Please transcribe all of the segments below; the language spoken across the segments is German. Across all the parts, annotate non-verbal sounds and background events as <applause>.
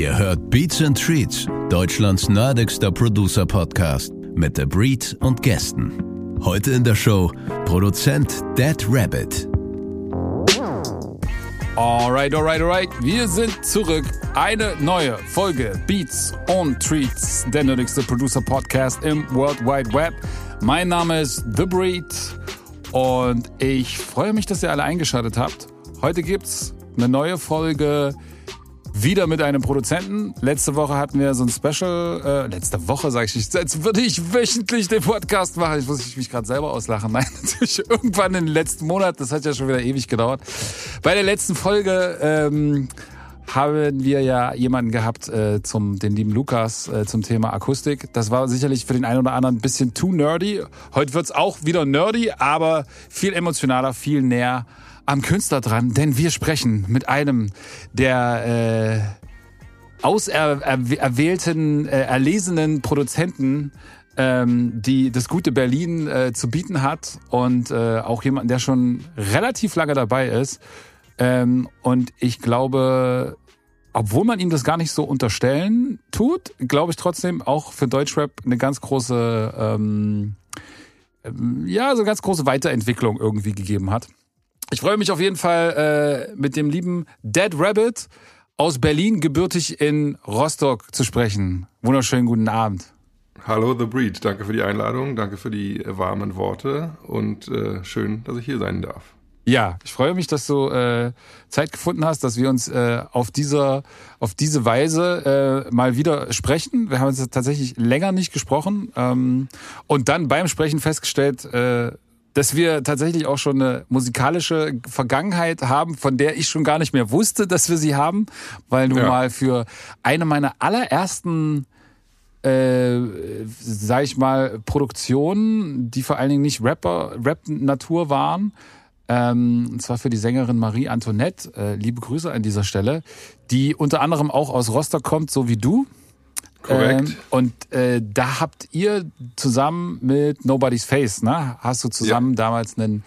Ihr hört Beats and Treats, Deutschlands nerdigster Producer-Podcast mit The Breed und Gästen. Heute in der Show Produzent Dead Rabbit. Alright, alright, alright. Wir sind zurück. Eine neue Folge Beats und Treats, der nerdigste Producer-Podcast im World Wide Web. Mein Name ist The Breed und ich freue mich, dass ihr alle eingeschaltet habt. Heute gibt's eine neue Folge wieder mit einem Produzenten. Letzte Woche hatten wir so ein Special, äh, letzte Woche sage ich nicht, als würde ich wöchentlich den Podcast machen. Ich muss mich gerade selber auslachen. Nein, <laughs> natürlich irgendwann den letzten Monat, das hat ja schon wieder ewig gedauert. Bei der letzten Folge ähm, haben wir ja jemanden gehabt, äh, zum, den lieben Lukas, äh, zum Thema Akustik. Das war sicherlich für den einen oder anderen ein bisschen too nerdy. Heute wird's auch wieder nerdy, aber viel emotionaler, viel näher am Künstler dran, denn wir sprechen mit einem der äh, auserwählten, äh, erlesenen Produzenten, ähm, die das gute Berlin äh, zu bieten hat und äh, auch jemanden, der schon relativ lange dabei ist. Ähm, und ich glaube, obwohl man ihm das gar nicht so unterstellen tut, glaube ich trotzdem auch für Deutschrap eine ganz große, ähm, ja, so eine ganz große Weiterentwicklung irgendwie gegeben hat. Ich freue mich auf jeden Fall äh, mit dem lieben Dead Rabbit aus Berlin, gebürtig in Rostock zu sprechen. Wunderschönen guten Abend. Hallo The Breed, danke für die Einladung, danke für die warmen Worte und äh, schön, dass ich hier sein darf. Ja, ich freue mich, dass du äh, Zeit gefunden hast, dass wir uns äh, auf dieser auf diese Weise äh, mal wieder sprechen. Wir haben uns tatsächlich länger nicht gesprochen ähm, und dann beim Sprechen festgestellt, äh, dass wir tatsächlich auch schon eine musikalische Vergangenheit haben, von der ich schon gar nicht mehr wusste, dass wir sie haben, weil du ja. mal für eine meiner allerersten äh, sag ich mal, Produktionen, die vor allen Dingen nicht Rapper, Rap-Natur waren, ähm, und zwar für die Sängerin Marie Antoinette, äh, liebe Grüße an dieser Stelle, die unter anderem auch aus Rostock kommt, so wie du. Korrekt. Ähm, und äh, da habt ihr zusammen mit Nobody's Face, ne? Hast du zusammen ja. damals einen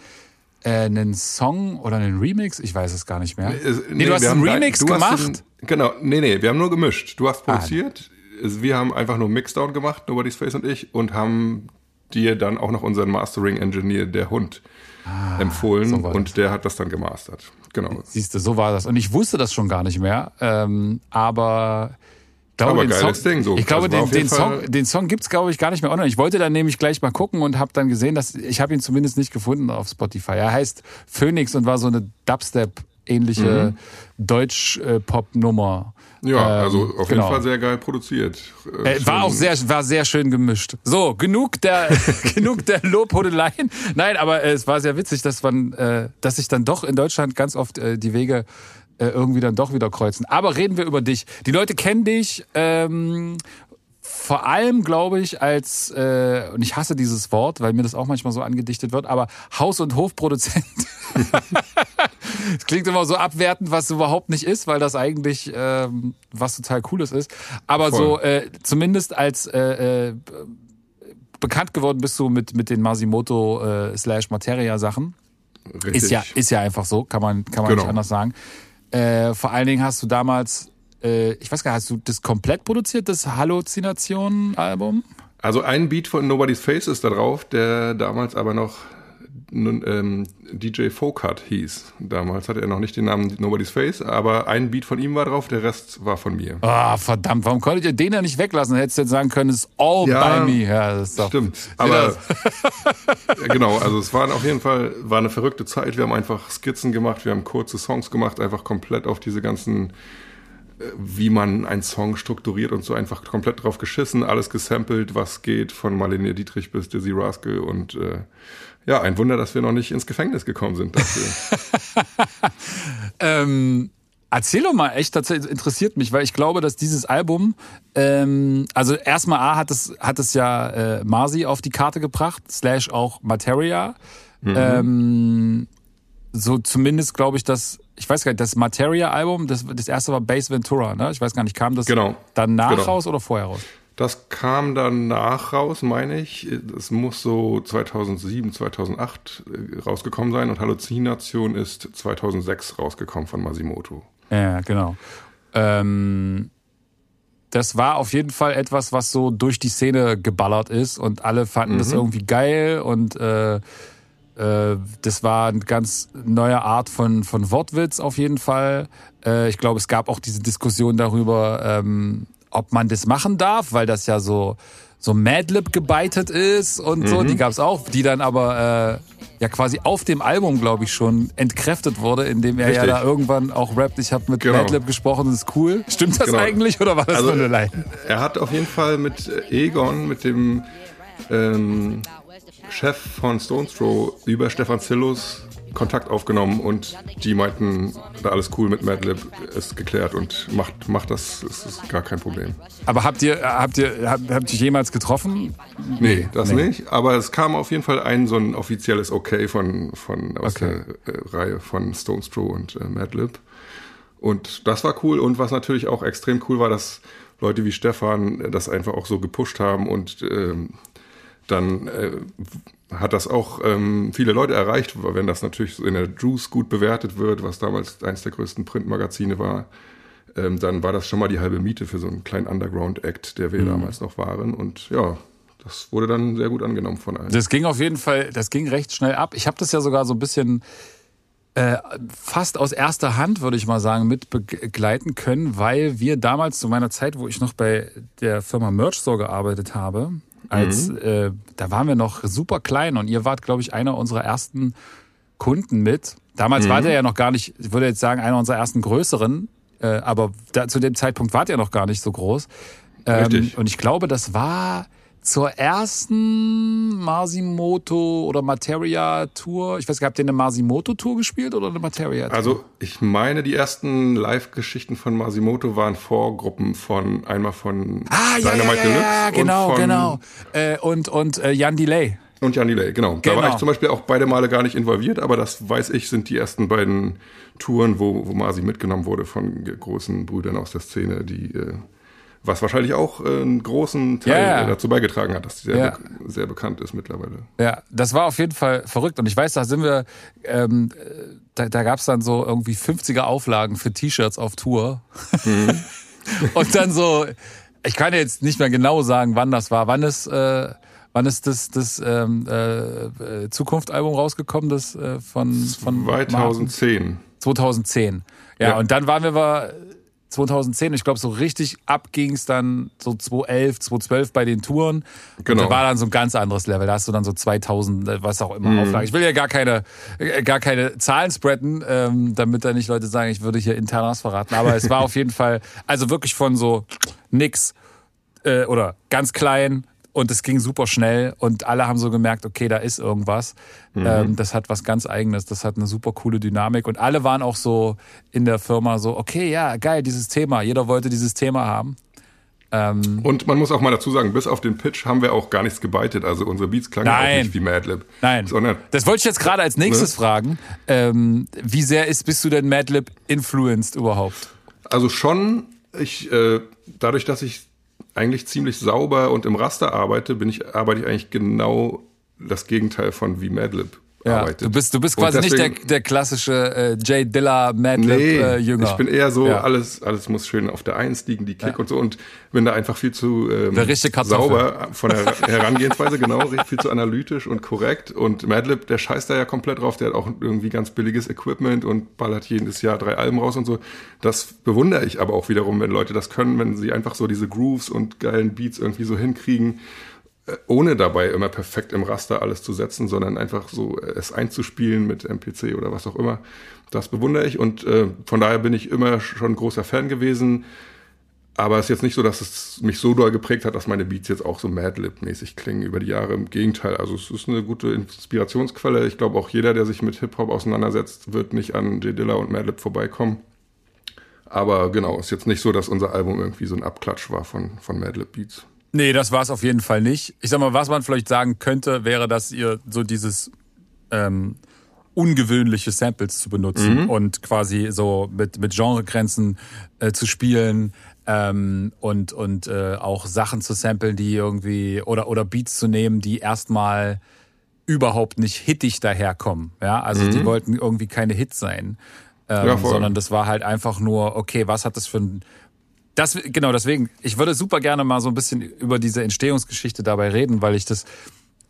äh, einen Song oder einen Remix? Ich weiß es gar nicht mehr. Nee, nee du hast einen Remix du gemacht? Einen, genau, nee, nee, wir haben nur gemischt. Du hast ah. produziert, ah. wir haben einfach nur Mixdown gemacht, Nobody's Face und ich, und haben dir dann auch noch unseren Mastering-Engineer, der Hund, ah, empfohlen so und der hat das dann gemastert. Genau. Siehst du, so war das. Und ich wusste das schon gar nicht mehr. Ähm, aber glaube, aber geiles Song, Ding so. Ich glaube, also den, den, Song, den Song gibt's glaube ich gar nicht mehr online. Ich wollte dann nämlich gleich mal gucken und habe dann gesehen, dass ich habe ihn zumindest nicht gefunden auf Spotify. Er heißt Phoenix und war so eine Dubstep ähnliche mhm. Deutsch-Pop-Nummer. Ja, ähm, also auf jeden genau. Fall sehr geil produziert. Äh, äh war auch sehr, war sehr schön gemischt. So, genug der, <laughs> genug der Lobhudeleien. Nein, aber äh, es war sehr witzig, dass man, äh, dass sich dann doch in Deutschland ganz oft äh, die Wege äh, irgendwie dann doch wieder kreuzen. Aber reden wir über dich. Die Leute kennen dich ähm, vor allem, glaube ich, als, äh, und ich hasse dieses Wort, weil mir das auch manchmal so angedichtet wird, aber Haus- und Hofproduzent. <laughs> Es klingt immer so abwertend, was überhaupt nicht ist, weil das eigentlich ähm, was total Cooles ist. Aber Voll. so äh, zumindest als äh, äh, bekannt geworden bist du mit, mit den Masimoto äh, slash Materia Sachen. Richtig. Ist ja, ist ja einfach so, kann man, kann man genau. nicht anders sagen. Äh, vor allen Dingen hast du damals, äh, ich weiß gar nicht, hast du das komplett produziert, das Halluzinationen-Album? Also ein Beat von Nobody's Face ist da drauf, der damals aber noch ähm, DJ Folkart hieß. Damals hatte er noch nicht den Namen Nobody's Face, aber ein Beat von ihm war drauf, der Rest war von mir. Ah, oh, verdammt, warum konntet ihr den ja nicht weglassen? Hättest du jetzt sagen können, it's all ja, by me. Ja, das ist doch, stimmt. Aber <laughs> ja, genau, also es war auf jeden Fall war eine verrückte Zeit. Wir haben einfach Skizzen gemacht, wir haben kurze Songs gemacht, einfach komplett auf diese ganzen wie man einen Song strukturiert und so einfach komplett drauf geschissen, alles gesampelt, was geht, von Marlene Dietrich bis Dizzy Rascal und äh, ja, ein Wunder, dass wir noch nicht ins Gefängnis gekommen sind dafür. <laughs> ähm, erzähl doch mal, echt, das interessiert mich, weil ich glaube, dass dieses Album, ähm, also erstmal A hat es, hat es ja äh, Marzi auf die Karte gebracht, slash auch Materia. Mhm. Ähm, so zumindest glaube ich, dass, ich weiß gar nicht, das Materia-Album, das, das erste war Base Ventura, ne? Ich weiß gar nicht, kam das genau. danach genau. raus oder vorher raus? Das kam danach raus, meine ich. Es muss so 2007, 2008 äh, rausgekommen sein und Halluzination ist 2006 rausgekommen von Masimoto. Ja, genau. Ähm, das war auf jeden Fall etwas, was so durch die Szene geballert ist und alle fanden mhm. das irgendwie geil und äh, das war eine ganz neue Art von, von Wortwitz auf jeden Fall. Äh, ich glaube, es gab auch diese Diskussion darüber, ähm, ob man das machen darf, weil das ja so so Madlib gebeitet ist und mhm. so. Die gab es auch, die dann aber äh, ja quasi auf dem Album, glaube ich, schon entkräftet wurde, indem er Richtig. ja da irgendwann auch rappt, ich habe mit genau. Madlib gesprochen, das ist cool. Stimmt das genau. eigentlich oder war das also, nur eine Line? Er hat auf jeden Fall mit Egon, mit dem ähm, Chef von Stones Throw, über Stefan Zillus Kontakt aufgenommen und die meinten, da alles cool mit Madlib ist geklärt und macht, macht das, ist, ist gar kein Problem. Aber habt ihr, habt ihr, habt, habt ihr jemals getroffen? Nee, das nee. nicht. Aber es kam auf jeden Fall ein so ein offizielles Okay von, von aus okay. der äh, Reihe von Stones Throw und äh, Madlib. Und das war cool. Und was natürlich auch extrem cool war, dass Leute wie Stefan das einfach auch so gepusht haben und ähm, dann äh, hat das auch ähm, viele Leute erreicht, wenn das natürlich in der Juice gut bewertet wird, was damals eines der größten Printmagazine war. Ähm, dann war das schon mal die halbe Miete für so einen kleinen Underground-Act, der wir mhm. damals noch waren. Und ja, das wurde dann sehr gut angenommen von allen. Das ging auf jeden Fall, das ging recht schnell ab. Ich habe das ja sogar so ein bisschen äh, fast aus erster Hand, würde ich mal sagen, mit begleiten können, weil wir damals zu meiner Zeit, wo ich noch bei der Firma Merch Store gearbeitet habe, als mhm. äh, da waren wir noch super klein und ihr wart, glaube ich, einer unserer ersten Kunden mit. Damals mhm. wart ihr ja noch gar nicht, ich würde jetzt sagen, einer unserer ersten größeren, äh, aber da, zu dem Zeitpunkt wart ihr noch gar nicht so groß. Ähm, und ich glaube, das war zur ersten Masimoto oder Materia Tour. Ich weiß gar nicht, habt ihr eine Masimoto Tour gespielt oder eine Materia Tour? Also ich meine, die ersten Live-Geschichten von Masimoto waren Vorgruppen von einmal von ah, ja, Dynamite ja, ja, ja, genau, und genau. Äh, und und äh, Jan Delay. Und Jan Delay, genau. genau. Da war genau. ich zum Beispiel auch beide Male gar nicht involviert, aber das weiß ich, sind die ersten beiden Touren, wo, wo Masi mitgenommen wurde von großen Brüdern aus der Szene, die äh, was wahrscheinlich auch äh, einen großen Teil ja, dazu beigetragen hat, dass sie sehr, ja. be sehr bekannt ist mittlerweile. Ja, das war auf jeden Fall verrückt. Und ich weiß, da sind wir, ähm, da, da gab es dann so irgendwie 50er Auflagen für T-Shirts auf Tour. Mhm. <laughs> Und dann so, ich kann jetzt nicht mehr genau sagen, wann das war. Wann ist, äh, wann ist das, das ähm, äh, Zukunft-Album rausgekommen, das äh, von, von 2010. Martin? 2010. Ja, ja, und dann waren wir 2010. Ich glaube, so richtig ab ging es dann so 2011, 2012 bei den Touren. Genau. Und da war dann so ein ganz anderes Level. Da hast du dann so 2000, äh, was auch immer, mhm. Auflagen. Ich will ja gar keine, äh, gar keine Zahlen spreaden, ähm, damit da nicht Leute sagen, ich würde hier intern was verraten. Aber es war auf <laughs> jeden Fall, also wirklich von so nix äh, oder ganz klein und es ging super schnell und alle haben so gemerkt, okay, da ist irgendwas. Mhm. Ähm, das hat was ganz Eigenes, das hat eine super coole Dynamik. Und alle waren auch so in der Firma so, okay, ja, geil, dieses Thema. Jeder wollte dieses Thema haben. Ähm, und man muss auch mal dazu sagen, bis auf den Pitch haben wir auch gar nichts gebeitet. Also unsere Beats klangen nein, auch nicht wie Madlib. Nein, sondern, das wollte ich jetzt gerade als nächstes ne? fragen. Ähm, wie sehr ist, bist du denn Madlib influenced überhaupt? Also schon, ich, äh, dadurch, dass ich eigentlich ziemlich sauber und im Raster arbeite, bin ich, arbeite ich eigentlich genau das Gegenteil von wie Madlib ja, arbeitet. Du bist, du bist quasi deswegen, nicht der, der klassische äh, Jay Dilla Madlib nee, äh, Jünger. Ich bin eher so, ja. alles, alles muss schön auf der Eins liegen, die Kick ja. und so und bin da einfach viel zu ähm, sauber von der Herangehensweise, genau, <laughs> viel zu analytisch und korrekt. Und Madlib, der scheißt da ja komplett drauf, der hat auch irgendwie ganz billiges Equipment und ballert jedes Jahr drei Alben raus und so. Das bewundere ich aber auch wiederum, wenn Leute das können, wenn sie einfach so diese Grooves und geilen Beats irgendwie so hinkriegen ohne dabei immer perfekt im Raster alles zu setzen, sondern einfach so es einzuspielen mit MPC oder was auch immer. Das bewundere ich und äh, von daher bin ich immer schon großer Fan gewesen. Aber es ist jetzt nicht so, dass es mich so doll geprägt hat, dass meine Beats jetzt auch so Madlib-mäßig klingen über die Jahre. Im Gegenteil, also es ist eine gute Inspirationsquelle. Ich glaube auch jeder, der sich mit Hip-Hop auseinandersetzt, wird nicht an J. Dilla und Madlib vorbeikommen. Aber genau, ist jetzt nicht so, dass unser Album irgendwie so ein Abklatsch war von, von Madlib Beats. Nee, das war es auf jeden Fall nicht. Ich sag mal, was man vielleicht sagen könnte, wäre, dass ihr so dieses ähm, ungewöhnliche Samples zu benutzen mhm. und quasi so mit, mit Genregrenzen äh, zu spielen ähm, und, und äh, auch Sachen zu samplen, die irgendwie oder, oder Beats zu nehmen, die erstmal überhaupt nicht hittig daherkommen. Ja, also mhm. die wollten irgendwie keine Hits sein, ähm, ja, sondern das war halt einfach nur, okay, was hat das für ein Das, genau, deswegen, ich würde super gerne mal so ein bisschen über diese Entstehungsgeschichte dabei reden, weil ich das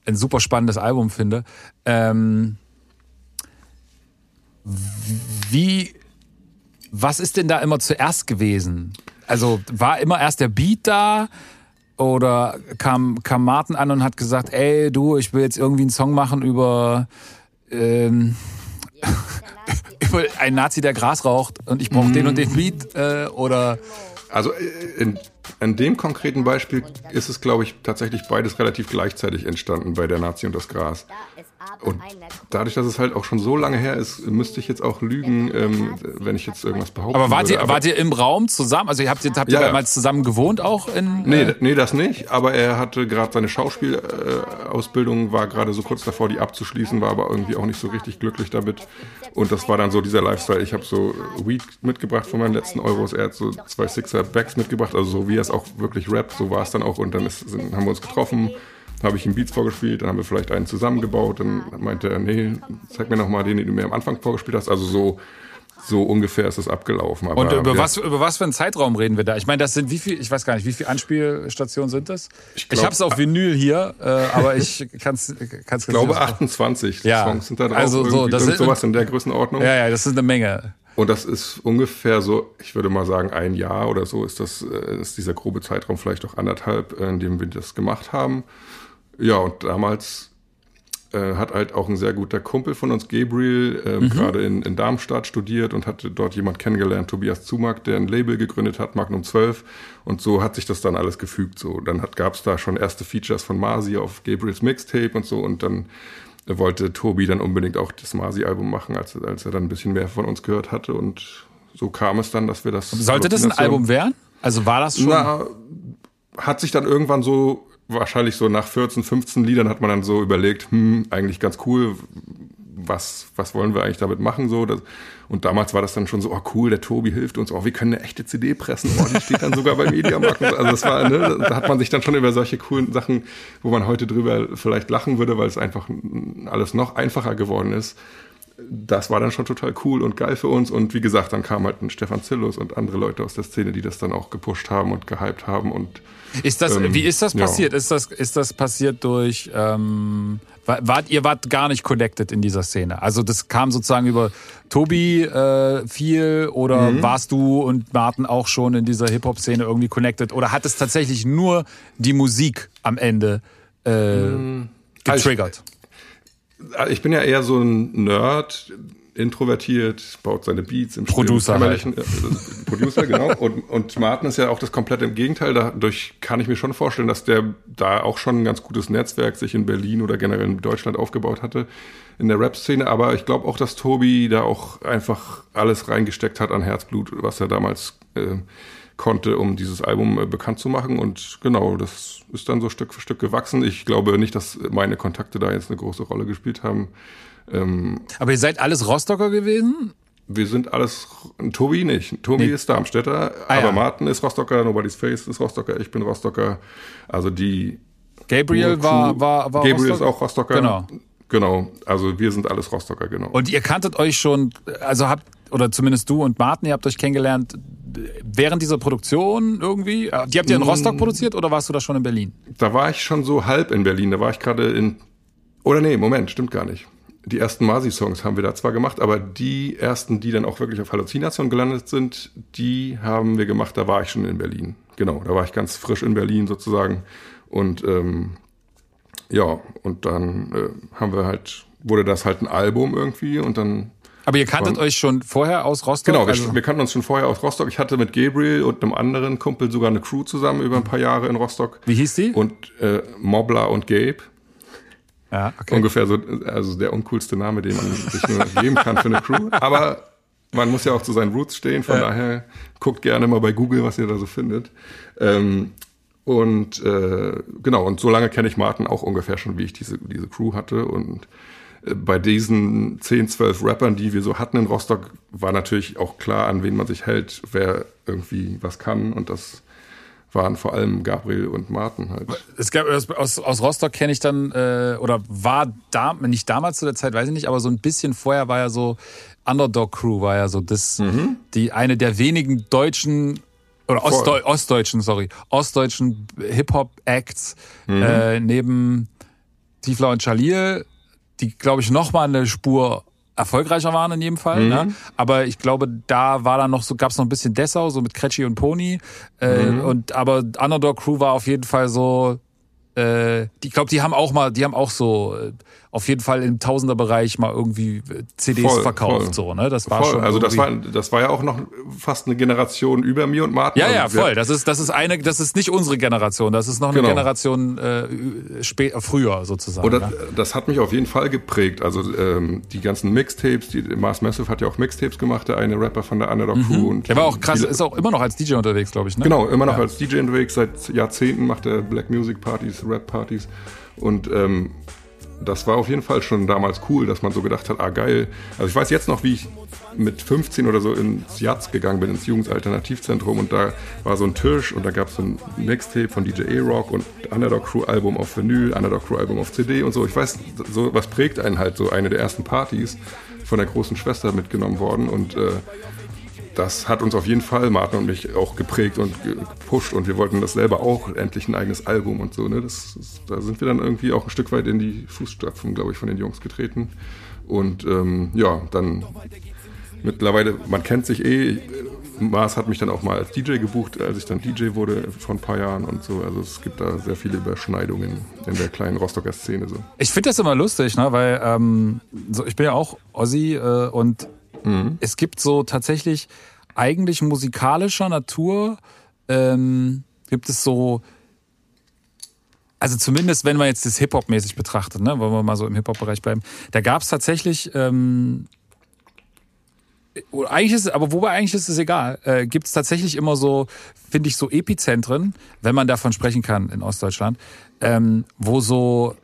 ein super spannendes Album finde. Ähm, wie, was ist denn da immer zuerst gewesen? Also war immer erst der Beat da oder kam, kam Martin an und hat gesagt, ey du, ich will jetzt irgendwie einen Song machen über, ähm, <laughs> über einen Nazi, der Gras raucht und ich brauche mm. den und den Beat äh, oder also äh, in, in dem konkreten Beispiel ist es, glaube ich, tatsächlich beides relativ gleichzeitig entstanden bei der Nazi und das Gras. Und dadurch, dass es halt auch schon so lange her ist, müsste ich jetzt auch lügen, ähm, wenn ich jetzt irgendwas behaupte. Aber wart, würde. Ihr, aber wart ihr im Raum zusammen? Also habt ihr, habt ihr ja, damals zusammen gewohnt auch in. Nee, äh nee, das nicht. Aber er hatte gerade seine Schauspielausbildung, war gerade so kurz davor, die abzuschließen, war aber irgendwie auch nicht so richtig glücklich damit. Und das war dann so dieser Lifestyle. Ich habe so Weed mitgebracht von meinen letzten Euros. Er hat so zwei Sixer Bags mitgebracht, also so wie er es auch wirklich rappt, so war es dann auch. Und dann ist, sind, haben wir uns getroffen habe ich ihm Beats vorgespielt, dann haben wir vielleicht einen zusammengebaut, dann meinte er, nee, zeig mir nochmal den, den du mir am Anfang vorgespielt hast. Also so, so ungefähr ist es abgelaufen. Aber, Und über, ja. was, über was für einen Zeitraum reden wir da? Ich meine, das sind wie viel, ich weiß gar nicht, wie viele Anspielstationen sind das? Ich, ich habe es auf Vinyl hier, äh, aber ich kann es Ich glaube 28 ja. Songs sind da drauf. Also so, das ist sowas in der Größenordnung. Ja, ja, das ist eine Menge. Und das ist ungefähr so, ich würde mal sagen, ein Jahr oder so ist das, äh, ist dieser grobe Zeitraum, vielleicht auch anderthalb, in dem wir das gemacht haben. Ja, und damals äh, hat halt auch ein sehr guter Kumpel von uns, Gabriel, äh, mhm. gerade in, in Darmstadt studiert und hatte dort jemand kennengelernt, Tobias Zumack, der ein Label gegründet hat, Magnum 12. Und so hat sich das dann alles gefügt. So, dann gab es da schon erste Features von Masi auf Gabriels Mixtape und so. Und dann wollte Tobi dann unbedingt auch das Masi-Album machen, als, als er dann ein bisschen mehr von uns gehört hatte. Und so kam es dann, dass wir das. Sollte das ein Album werden? Also war das schon? Na, hat sich dann irgendwann so wahrscheinlich so nach 14, 15 Liedern hat man dann so überlegt, hm, eigentlich ganz cool, was, was wollen wir eigentlich damit machen so. Das, und damals war das dann schon so, oh cool, der Tobi hilft uns, oh, wir können eine echte CD pressen, oh, die steht dann sogar bei Mediamarkt. Also das war, ne, da hat man sich dann schon über solche coolen Sachen, wo man heute drüber vielleicht lachen würde, weil es einfach alles noch einfacher geworden ist. Das war dann schon total cool und geil für uns. Und wie gesagt, dann kam halt ein Stefan Zillus und andere Leute aus der Szene, die das dann auch gepusht haben und gehypt haben und ist das, ähm, wie ist das passiert? Ja. Ist das, ist das passiert durch, ähm, wart, ihr wart gar nicht connected in dieser Szene? Also das kam sozusagen über Tobi äh, viel oder mhm. warst du und Martin auch schon in dieser Hip-Hop-Szene irgendwie connected? Oder hat es tatsächlich nur die Musik am Ende äh, mhm. getriggert? Also ich, ich bin ja eher so ein Nerd, introvertiert, baut seine Beats im Producer. Halt. Äh, Producer, genau. Und, und Martin ist ja auch das komplette Gegenteil. Dadurch kann ich mir schon vorstellen, dass der da auch schon ein ganz gutes Netzwerk sich in Berlin oder generell in Deutschland aufgebaut hatte in der Rap-Szene. Aber ich glaube auch, dass Tobi da auch einfach alles reingesteckt hat an Herzblut, was er damals äh, konnte, um dieses Album äh, bekannt zu machen. Und genau, das ist dann so Stück für Stück gewachsen. Ich glaube nicht, dass meine Kontakte da jetzt eine große Rolle gespielt haben. Ähm, Aber ihr seid alles Rostocker gewesen? Wir sind alles, Tobi nicht. Tobi nee. ist Darmstädter, ah, aber ja. Martin ist Rostocker, Nobody's Face ist Rostocker, ich bin Rostocker. Also die. Gabriel war, war, war Gabriel Rostocker? ist auch Rostocker. Genau. Genau, also wir sind alles Rostocker, genau. Und ihr kanntet euch schon, also habt, oder zumindest du und Martin, ihr habt euch kennengelernt während dieser Produktion irgendwie? Die habt ihr in Rostock produziert oder warst du da schon in Berlin? Da war ich schon so halb in Berlin. Da war ich gerade in. Oder nee, Moment, stimmt gar nicht die ersten Masi-Songs haben wir da zwar gemacht, aber die ersten, die dann auch wirklich auf Halluzination gelandet sind, die haben wir gemacht, da war ich schon in Berlin. Genau, da war ich ganz frisch in Berlin sozusagen. Und ähm, ja, und dann äh, haben wir halt, wurde das halt ein Album irgendwie und dann. Aber ihr kanntet euch schon vorher aus Rostock? Genau, also wir, wir, kannten uns schon vorher aus Rostock. Ich hatte mit Gabriel und einem anderen Kumpel sogar eine Crew zusammen über ein paar Jahre in Rostock. Wie hieß die? Und äh, Mobler und Gabe. Ja, okay. Ungefähr so, also der uncoolste Name, den man sich nur geben kann für eine Crew. Aber man muss ja auch zu seinen Roots stehen, von ja. daher guckt gerne mal bei Google, was ihr da so findet. Ähm, und äh, genau, und so lange kenne ich Martin auch ungefähr schon, wie ich diese, diese Crew hatte. Und äh, bei diesen 10, 12 Rappern, die wir so hatten in Rostock, war natürlich auch klar, an wen man sich hält, wer irgendwie was kann. Und das waren vor allem Gabriel und Martin halt. Es gab aus, aus Rostock kenne ich dann äh, oder war da nicht damals zu der Zeit, weiß ich nicht, aber so ein bisschen vorher war ja so Underdog Crew war ja so das mhm. die eine der wenigen deutschen oder Ostdeu ostdeutschen, sorry, ostdeutschen Hip-Hop-Acts mhm. äh, neben Tiefler und Jalil, die, glaube ich, noch mal eine Spur erfolgreicher waren in jedem Fall. Ne? Mhm. Ne? Aber ich glaube, da war dann noch so, gab es noch ein bisschen Dessau, so mit Kretschi und Pony. Äh, mhm. Und aber Underdog Crew war auf jeden Fall so. Äh, die, ich glaube, die haben auch mal, die haben auch so äh, auf jeden Fall im Tausenderbereich mal irgendwie äh, CDs voll, verkauft. Voll. So, ne? Das war voll. schon. Also das war, das war ja auch noch fast eine Generation über mir und Martin. Ja, ja, also voll. Das ist, das ist eine, das ist nicht unsere Generation. Das ist noch eine genau. Generation äh, spä früher sozusagen. Oder ja. das hat mich auf jeden Fall geprägt. Also ähm, die ganzen Mixtapes, die Mars Massive hat ja auch Mixtapes gemacht, der eine Rapper von der Underdog Crew. Mhm. Und der war auch krass, ist auch immer noch als DJ unterwegs, glaube ich. Ne? Genau, immer noch ja. als DJ unterwegs. Seit Jahrzehnten macht er Black Music Partys, Rap Partys. Und ähm, das war auf jeden Fall schon damals cool, dass man so gedacht hat, ah geil. Also ich weiß jetzt noch, wie ich mit 15 oder so ins Jatz gegangen bin, ins Jugendalternativzentrum und da war so ein Tisch und da gab es so ein Mixtape von DJ A-Rock und Underdog Crew Album auf Vinyl, Underdog Crew Album auf CD und so. Ich weiß, so was prägt einen halt so eine der ersten Partys von der großen Schwester mitgenommen worden und äh, das hat uns auf jeden Fall, Martin und mich, auch geprägt und gepusht und wir wollten das selber auch, endlich ein eigenes Album und so. Ne? Das, das, da sind wir dann irgendwie auch ein Stück weit in die Fußstapfen, glaube ich, von den Jungs getreten. Und ähm, ja, dann mittlerweile, man kennt sich eh. Mars hat mich dann auch mal als DJ gebucht, als ich dann DJ wurde vor ein paar Jahren und so. Also es gibt da sehr viele Überschneidungen in der kleinen Rostocker Szene. So. Ich finde das immer lustig, ne? weil ähm, so, ich bin ja auch Ossi äh, und Mhm. Es gibt so tatsächlich eigentlich musikalischer Natur, ähm, gibt es so, also zumindest wenn man jetzt das Hip-Hop-mäßig betrachtet, ne, wollen wir mal so im Hip-Hop-Bereich bleiben, da gab es tatsächlich, ähm, eigentlich ist, aber wobei eigentlich ist es egal, äh, gibt es tatsächlich immer so, finde ich, so Epizentren, wenn man davon sprechen kann in Ostdeutschland, ähm, wo so,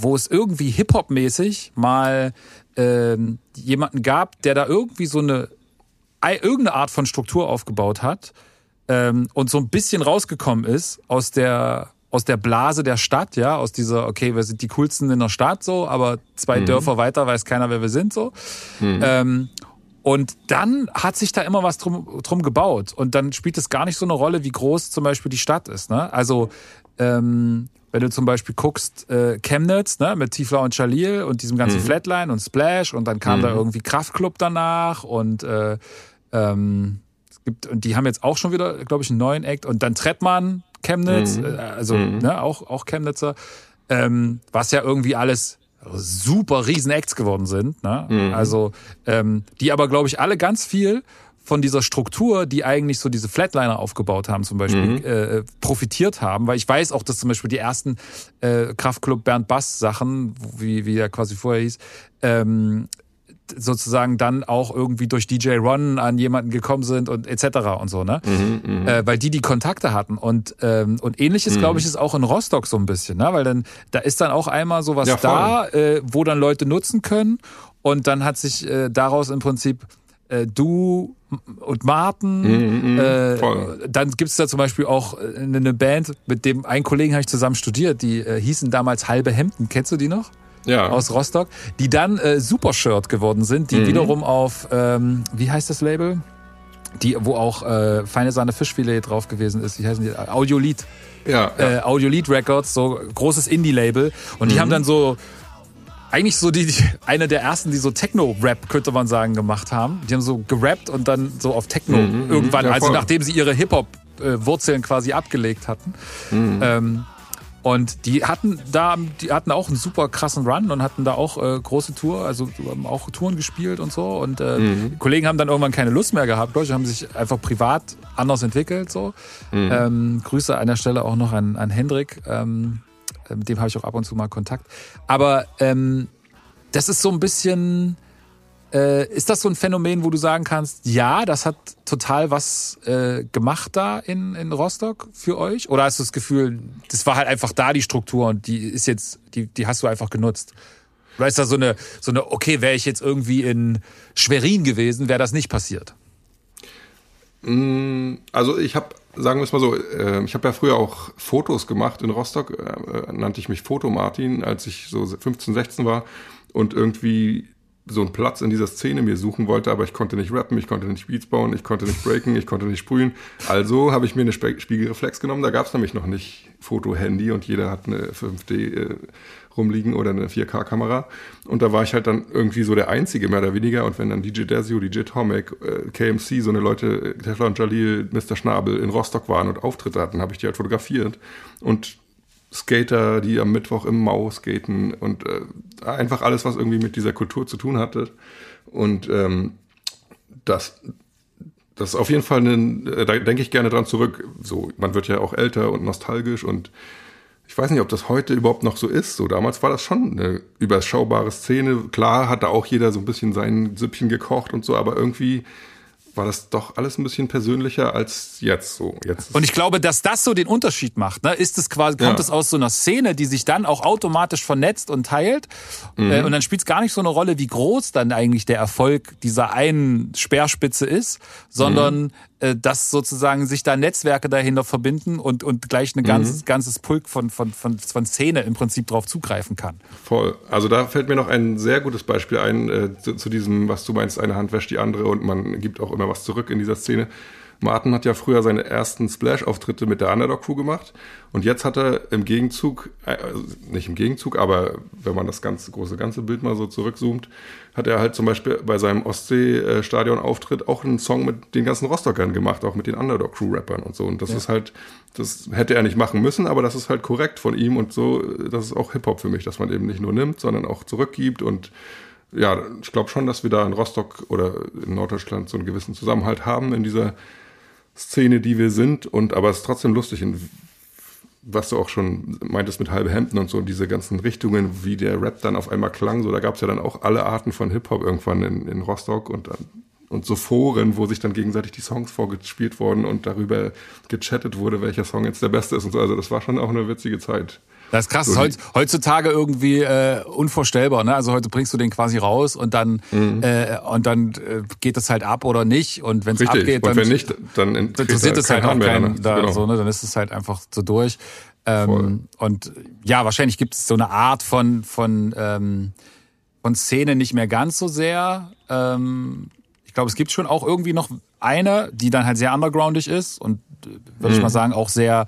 wo es irgendwie Hip-Hop-mäßig mal ähm, jemanden gab, der da irgendwie so eine irgendeine Art von Struktur aufgebaut hat ähm, und so ein bisschen rausgekommen ist aus der aus der Blase der Stadt, ja, aus dieser, okay, wir sind die coolsten in der Stadt so, aber zwei mhm. Dörfer weiter weiß keiner, wer wir sind so. Mhm. Ähm, und dann hat sich da immer was drum, drum gebaut. Und dann spielt es gar nicht so eine Rolle, wie groß zum Beispiel die Stadt ist. Ne? Also ähm, wenn du zum Beispiel guckst, äh, Chemnitz, ne, mit Tiefler und Chalil und diesem ganzen mhm. Flatline und Splash und dann kam mhm. da irgendwie Kraftclub danach und äh, ähm, es gibt, und die haben jetzt auch schon wieder, glaube ich, einen neuen Act und dann Trettmann, Chemnitz, mhm. äh, also mhm. ne, auch, auch Chemnitzer, ähm, was ja irgendwie alles super riesen Acts geworden sind, ne? Mhm. Also, ähm, die aber, glaube ich, alle ganz viel von dieser Struktur, die eigentlich so diese Flatliner aufgebaut haben, zum Beispiel, mhm. äh, profitiert haben. Weil ich weiß auch, dass zum Beispiel die ersten äh, Kraftclub Bernd Bass Sachen, wie, wie er quasi vorher hieß, ähm, sozusagen dann auch irgendwie durch DJ Ron an jemanden gekommen sind und etc. und so, ne? Mhm, äh, weil die die Kontakte hatten und ähm, und ähnliches, mhm. glaube ich, ist auch in Rostock so ein bisschen, ne? Weil dann da ist dann auch einmal sowas ja, da, äh, wo dann Leute nutzen können und dann hat sich äh, daraus im Prinzip äh, du und Martin. Mm, mm, äh, dann gibt es da zum Beispiel auch äh, eine Band, mit dem einen Kollegen habe ich zusammen studiert, die äh, hießen damals Halbe Hemden. Kennst du die noch? Ja. Aus Rostock, die dann äh, Supershirt geworden sind, die mhm. wiederum auf, ähm, wie heißt das Label? Die, wo auch äh, Feine Sahne Fischfilet drauf gewesen ist. Wie heißen die? Audiolied. Ja. ja. Äh, Audiolied Records, so großes Indie-Label. Und mhm. die haben dann so eigentlich so die, die eine der ersten, die so Techno-Rap, könnte man sagen, gemacht haben. Die haben so gerappt und dann so auf Techno mhm, mhm. irgendwann, ja, also nachdem sie ihre Hip-Hop-Wurzeln quasi abgelegt hatten. Mhm. Ähm, und die hatten da, die hatten auch einen super krassen Run und hatten da auch äh, große Tour, also haben auch Touren gespielt und so. Und äh, mhm. Kollegen haben dann irgendwann keine Lust mehr gehabt, Leute haben sich einfach privat anders entwickelt. So. Mhm. Ähm, Grüße an der Stelle auch noch an, an Hendrik. Ähm, äh, mit dem habe ich auch ab und zu mal Kontakt. Aber ähm, das ist so ein bisschen. Äh, ist das so ein Phänomen, wo du sagen kannst, ja, das hat total was äh, gemacht da in, in Rostock für euch? Oder hast du das Gefühl, das war halt einfach da die Struktur und die ist jetzt, die, die hast du einfach genutzt? Oder ist da so eine, so eine, okay, wäre ich jetzt irgendwie in Schwerin gewesen, wäre das nicht passiert? Mm, also ich habe sagen wir es mal so, äh, ich habe ja früher auch Fotos gemacht in Rostock, äh, nannte ich mich Foto Martin, als ich so 15, 16 war und irgendwie so einen Platz in dieser Szene mir suchen wollte, aber ich konnte nicht rappen, ich konnte nicht Beats bauen, ich konnte nicht breaken, ich konnte nicht sprühen. Also habe ich mir eine Spiegelreflex genommen, da gab es nämlich noch nicht Foto-Handy und jeder hat eine 5D äh, rumliegen oder eine 4K-Kamera. Und da war ich halt dann irgendwie so der Einzige, mehr oder weniger. Und wenn dann DJ Desio, DJ Tomek, äh, KMC, so eine Leute, äh, Tesla und Jalil, Mr. Schnabel in Rostock waren und Auftritte hatten, habe ich die halt fotografiert. Und Skater, die am Mittwoch im Mau skaten und äh, einfach alles, was irgendwie mit dieser Kultur zu tun hatte. Und ähm, das, das ist auf jeden Fall, ein, äh, da denke ich gerne dran zurück. So, man wird ja auch älter und nostalgisch und ich weiß nicht, ob das heute überhaupt noch so ist. So damals war das schon eine überschaubare Szene. Klar hat da auch jeder so ein bisschen sein Süppchen gekocht und so, aber irgendwie war das doch alles ein bisschen persönlicher als jetzt so. Jetzt und ich glaube, dass das so den Unterschied macht. Ne? Ist es quasi, kommt ja. es aus so einer Szene, die sich dann auch automatisch vernetzt und teilt. Mhm. Äh, und dann spielt es gar nicht so eine Rolle, wie groß dann eigentlich der Erfolg dieser einen Speerspitze ist, sondern mhm. Äh, dass sozusagen sich da Netzwerke dahinter verbinden und, und gleich ein ganzes, mhm. ganzes Pulk von, von, von, von Szene im Prinzip drauf zugreifen kann. Voll. Also da fällt mir noch ein sehr gutes Beispiel ein äh, zu, zu diesem, was du meinst, eine Hand wäscht die andere und man gibt auch immer was zurück in dieser Szene. Martin hat ja früher seine ersten Splash-Auftritte mit der Underdog-Crew gemacht und jetzt hat er im Gegenzug, also nicht im Gegenzug, aber wenn man das ganze große ganze Bild mal so zurückzoomt, hat er halt zum Beispiel bei seinem Ostsee-Stadion-Auftritt auch einen Song mit den ganzen Rostockern gemacht, auch mit den Underdog-Crew-Rappern und so. Und das ja. ist halt, das hätte er nicht machen müssen, aber das ist halt korrekt von ihm und so, das ist auch Hip-Hop für mich, dass man eben nicht nur nimmt, sondern auch zurückgibt und ja, ich glaube schon, dass wir da in Rostock oder in Norddeutschland so einen gewissen Zusammenhalt haben in dieser Szene, die wir sind. Und aber es ist trotzdem lustig, was du auch schon meintest mit halbe Hemden und so, diese ganzen Richtungen, wie der Rap dann auf einmal klang. So, da gab es ja dann auch alle Arten von Hip-Hop irgendwann in, in Rostock und dann und so Foren, wo sich dann gegenseitig die Songs vorgespielt wurden und darüber gechattet wurde, welcher Song jetzt der beste ist und so. Also das war schon auch eine witzige Zeit. Das ist krass. So Heutz, heutzutage irgendwie äh, unvorstellbar. Ne? Also heute bringst du den quasi raus und dann mhm. äh, und dann äh, geht es halt ab oder nicht. Und wenn es abgeht, dann, und wenn nicht, dann interessiert es halt auch keinen. Da, genau. so, ne? Dann ist es halt einfach so durch. Ähm, und ja, wahrscheinlich gibt es so eine Art von von ähm, von Szene nicht mehr ganz so sehr. Ähm, ich glaube, es gibt schon auch irgendwie noch eine, die dann halt sehr undergroundig ist und äh, würde mhm. ich mal sagen auch sehr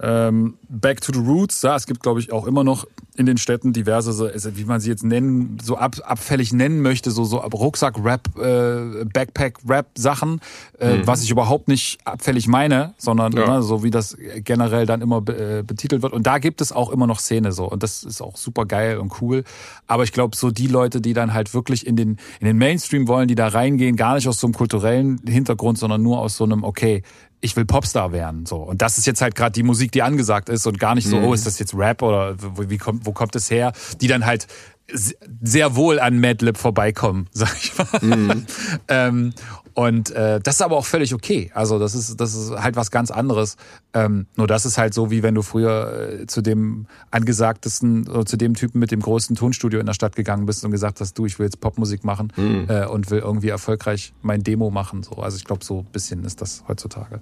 ähm, Back to the Roots, ja, es gibt, glaube ich, auch immer noch in den Städten diverse, also, wie man sie jetzt nennen, so ab, abfällig nennen möchte, so, so Rucksack-Rap, äh, Backpack-Rap-Sachen, äh, mhm. was ich überhaupt nicht abfällig meine, sondern ja. ne, so wie das generell dann immer äh, betitelt wird. Und da gibt es auch immer noch Szene so. Und das ist auch super geil und cool. Aber ich glaube, so die Leute, die dann halt wirklich in den, in den Mainstream wollen, die da reingehen, gar nicht aus so einem kulturellen Hintergrund, sondern nur aus so einem, okay, ich will Popstar werden. So. Und das ist jetzt halt gerade die Musik, die angesagt ist und gar nicht so, mhm. oh, ist das jetzt Rap oder wie kommt, wo kommt es her? Die dann halt sehr wohl an Madlib vorbeikommen, <laughs> sag ich mal. Mhm. ähm, und äh, das ist aber auch völlig okay. Also das ist das ist halt was ganz anderes. Ähm, nur das ist halt so, wie wenn du früher äh, zu dem angesagtesten oder zu dem Typen mit dem größten Tonstudio in der Stadt gegangen bist und gesagt hast, du, ich will jetzt Popmusik machen mhm. äh, und will irgendwie erfolgreich mein Demo machen. So, also ich glaube, so ein bisschen ist das heutzutage.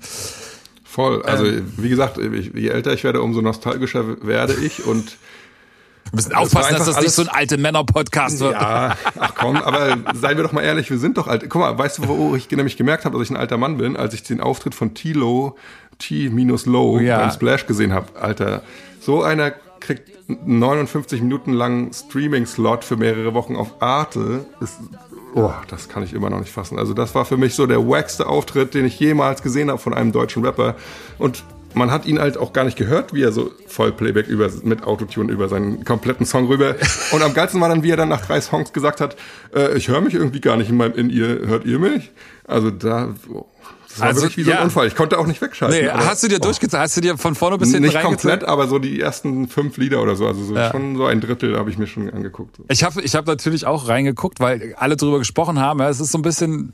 Voll. Also ähm, wie gesagt, je älter ich werde, umso nostalgischer werde ich und wir müssen aufpassen, das dass das nicht so ein alte Männer-Podcast wird. Ja, ach komm, aber seien wir doch mal ehrlich, wir sind doch alt. Guck mal, weißt du, wo ich nämlich gemerkt habe, dass ich ein alter Mann bin, als ich den Auftritt von T-Low, T-Low ja. beim Splash gesehen habe. Alter, so einer kriegt 59 Minuten lang Streaming-Slot für mehrere Wochen auf Arte. Ist, oh, das kann ich immer noch nicht fassen. Also das war für mich so der wackste Auftritt, den ich jemals gesehen habe von einem deutschen Rapper. Und man hat ihn halt auch gar nicht gehört, wie er so voll Playback über, mit Autotune über seinen kompletten Song rüber. Und am geilsten war dann, wie er dann nach drei Songs gesagt hat, äh, ich höre mich irgendwie gar nicht in meinem in ihr, hört ihr mich? Also da, oh, das war also, wirklich wie so ein ja. Unfall. Ich konnte auch nicht wegschalten. Nee, aber, hast du dir oh. durchgezogen? Hast du dir von vorne bis hinten Nicht komplett, aber so die ersten fünf Lieder oder so. Also so ja. schon so ein Drittel habe ich mir schon angeguckt. Ich habe ich hab natürlich auch reingeguckt, weil alle drüber gesprochen haben. Ja, es ist so ein bisschen...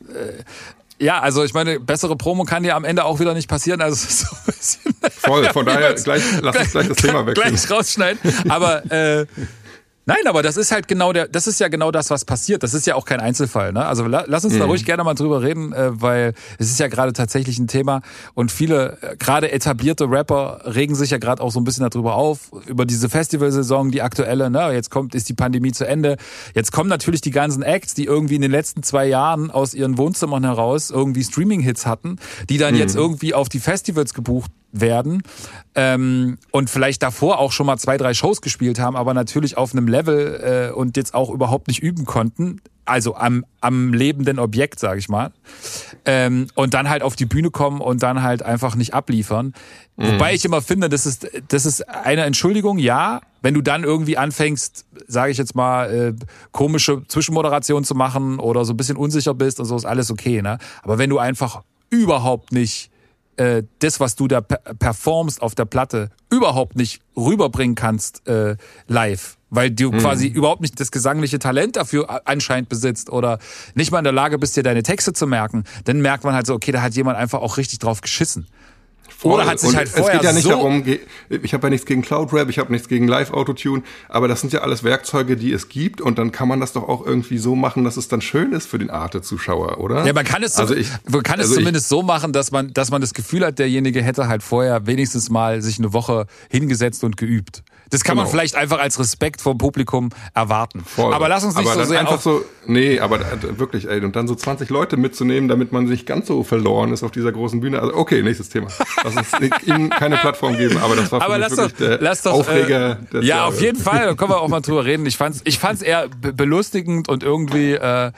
Ja, also ich meine, bessere Promo kann ja am Ende auch wieder nicht passieren. Also <laughs> so ein bisschen Voll, von <laughs> daher gleich, lass uns gleich das Thema <laughs> wechseln. Gleich rausschneiden. Aber äh, Nein, aber das ist halt genau der, das ist ja genau das, was passiert. Das ist ja auch kein Einzelfall. Ne? Also la, lass uns mhm. da ruhig gerne mal drüber reden, äh, weil es ist ja gerade tatsächlich ein Thema und viele, äh, gerade etablierte Rapper regen sich ja gerade auch so ein bisschen darüber auf, über diese Festivalsaison, die aktuelle, ne? jetzt kommt, ist die Pandemie zu Ende. Jetzt kommen natürlich die ganzen Acts, die irgendwie in den letzten zwei Jahren aus ihren Wohnzimmern heraus irgendwie Streaming-Hits hatten, die dann mhm. jetzt irgendwie auf die Festivals gebucht werden ähm, und vielleicht davor auch schon mal zwei, drei Shows gespielt haben, aber natürlich auf einem Level äh, und jetzt auch überhaupt nicht üben konnten. Also am, am lebenden Objekt, sage ich mal. Ähm, und dann halt auf die Bühne kommen und dann halt einfach nicht abliefern. Mhm. Wobei ich immer finde, das ist, das ist eine Entschuldigung, ja. Wenn du dann irgendwie anfängst, sage ich jetzt mal, äh, komische Zwischenmoderation zu machen oder so ein bisschen unsicher bist und so, ist alles okay. Ne? Aber wenn du einfach überhaupt nicht äh, das, was du da performst auf der Platte, überhaupt nicht rüberbringen kannst äh, live, weil du mhm. quasi überhaupt nicht das gesangliche Talent dafür anscheinend besitzt oder nicht mal in der Lage bist, dir deine Texte zu merken, dann merkt man halt so, okay, da hat jemand einfach auch richtig drauf geschissen. Voll. Oder hat sich und halt vorher Es geht ja nicht so darum, ich habe ja nichts gegen Cloud Rap, ich habe nichts gegen Live Autotune, aber das sind ja alles Werkzeuge, die es gibt und dann kann man das doch auch irgendwie so machen, dass es dann schön ist für den Arte-Zuschauer, oder? Ja, man kann es, also ich, man kann es also zumindest ich, so machen, dass man, dass man das Gefühl hat, derjenige hätte halt vorher wenigstens mal sich eine Woche hingesetzt und geübt. Das kann genau. man vielleicht einfach als Respekt vom Publikum erwarten. Voll. Aber lass uns nicht aber so sehr einfach so, nee, aber wirklich, ey, und dann so 20 Leute mitzunehmen, damit man nicht ganz so verloren ist auf dieser großen Bühne. Also okay, nächstes Thema. Lass uns <laughs> ihnen keine Plattform geben, aber das war für aber mich wirklich doch, der lass doch, Aufreger. Äh, ja, auf jeden Fall, da können wir auch mal drüber <laughs> reden. Ich fand's, ich fand's eher belustigend und irgendwie äh,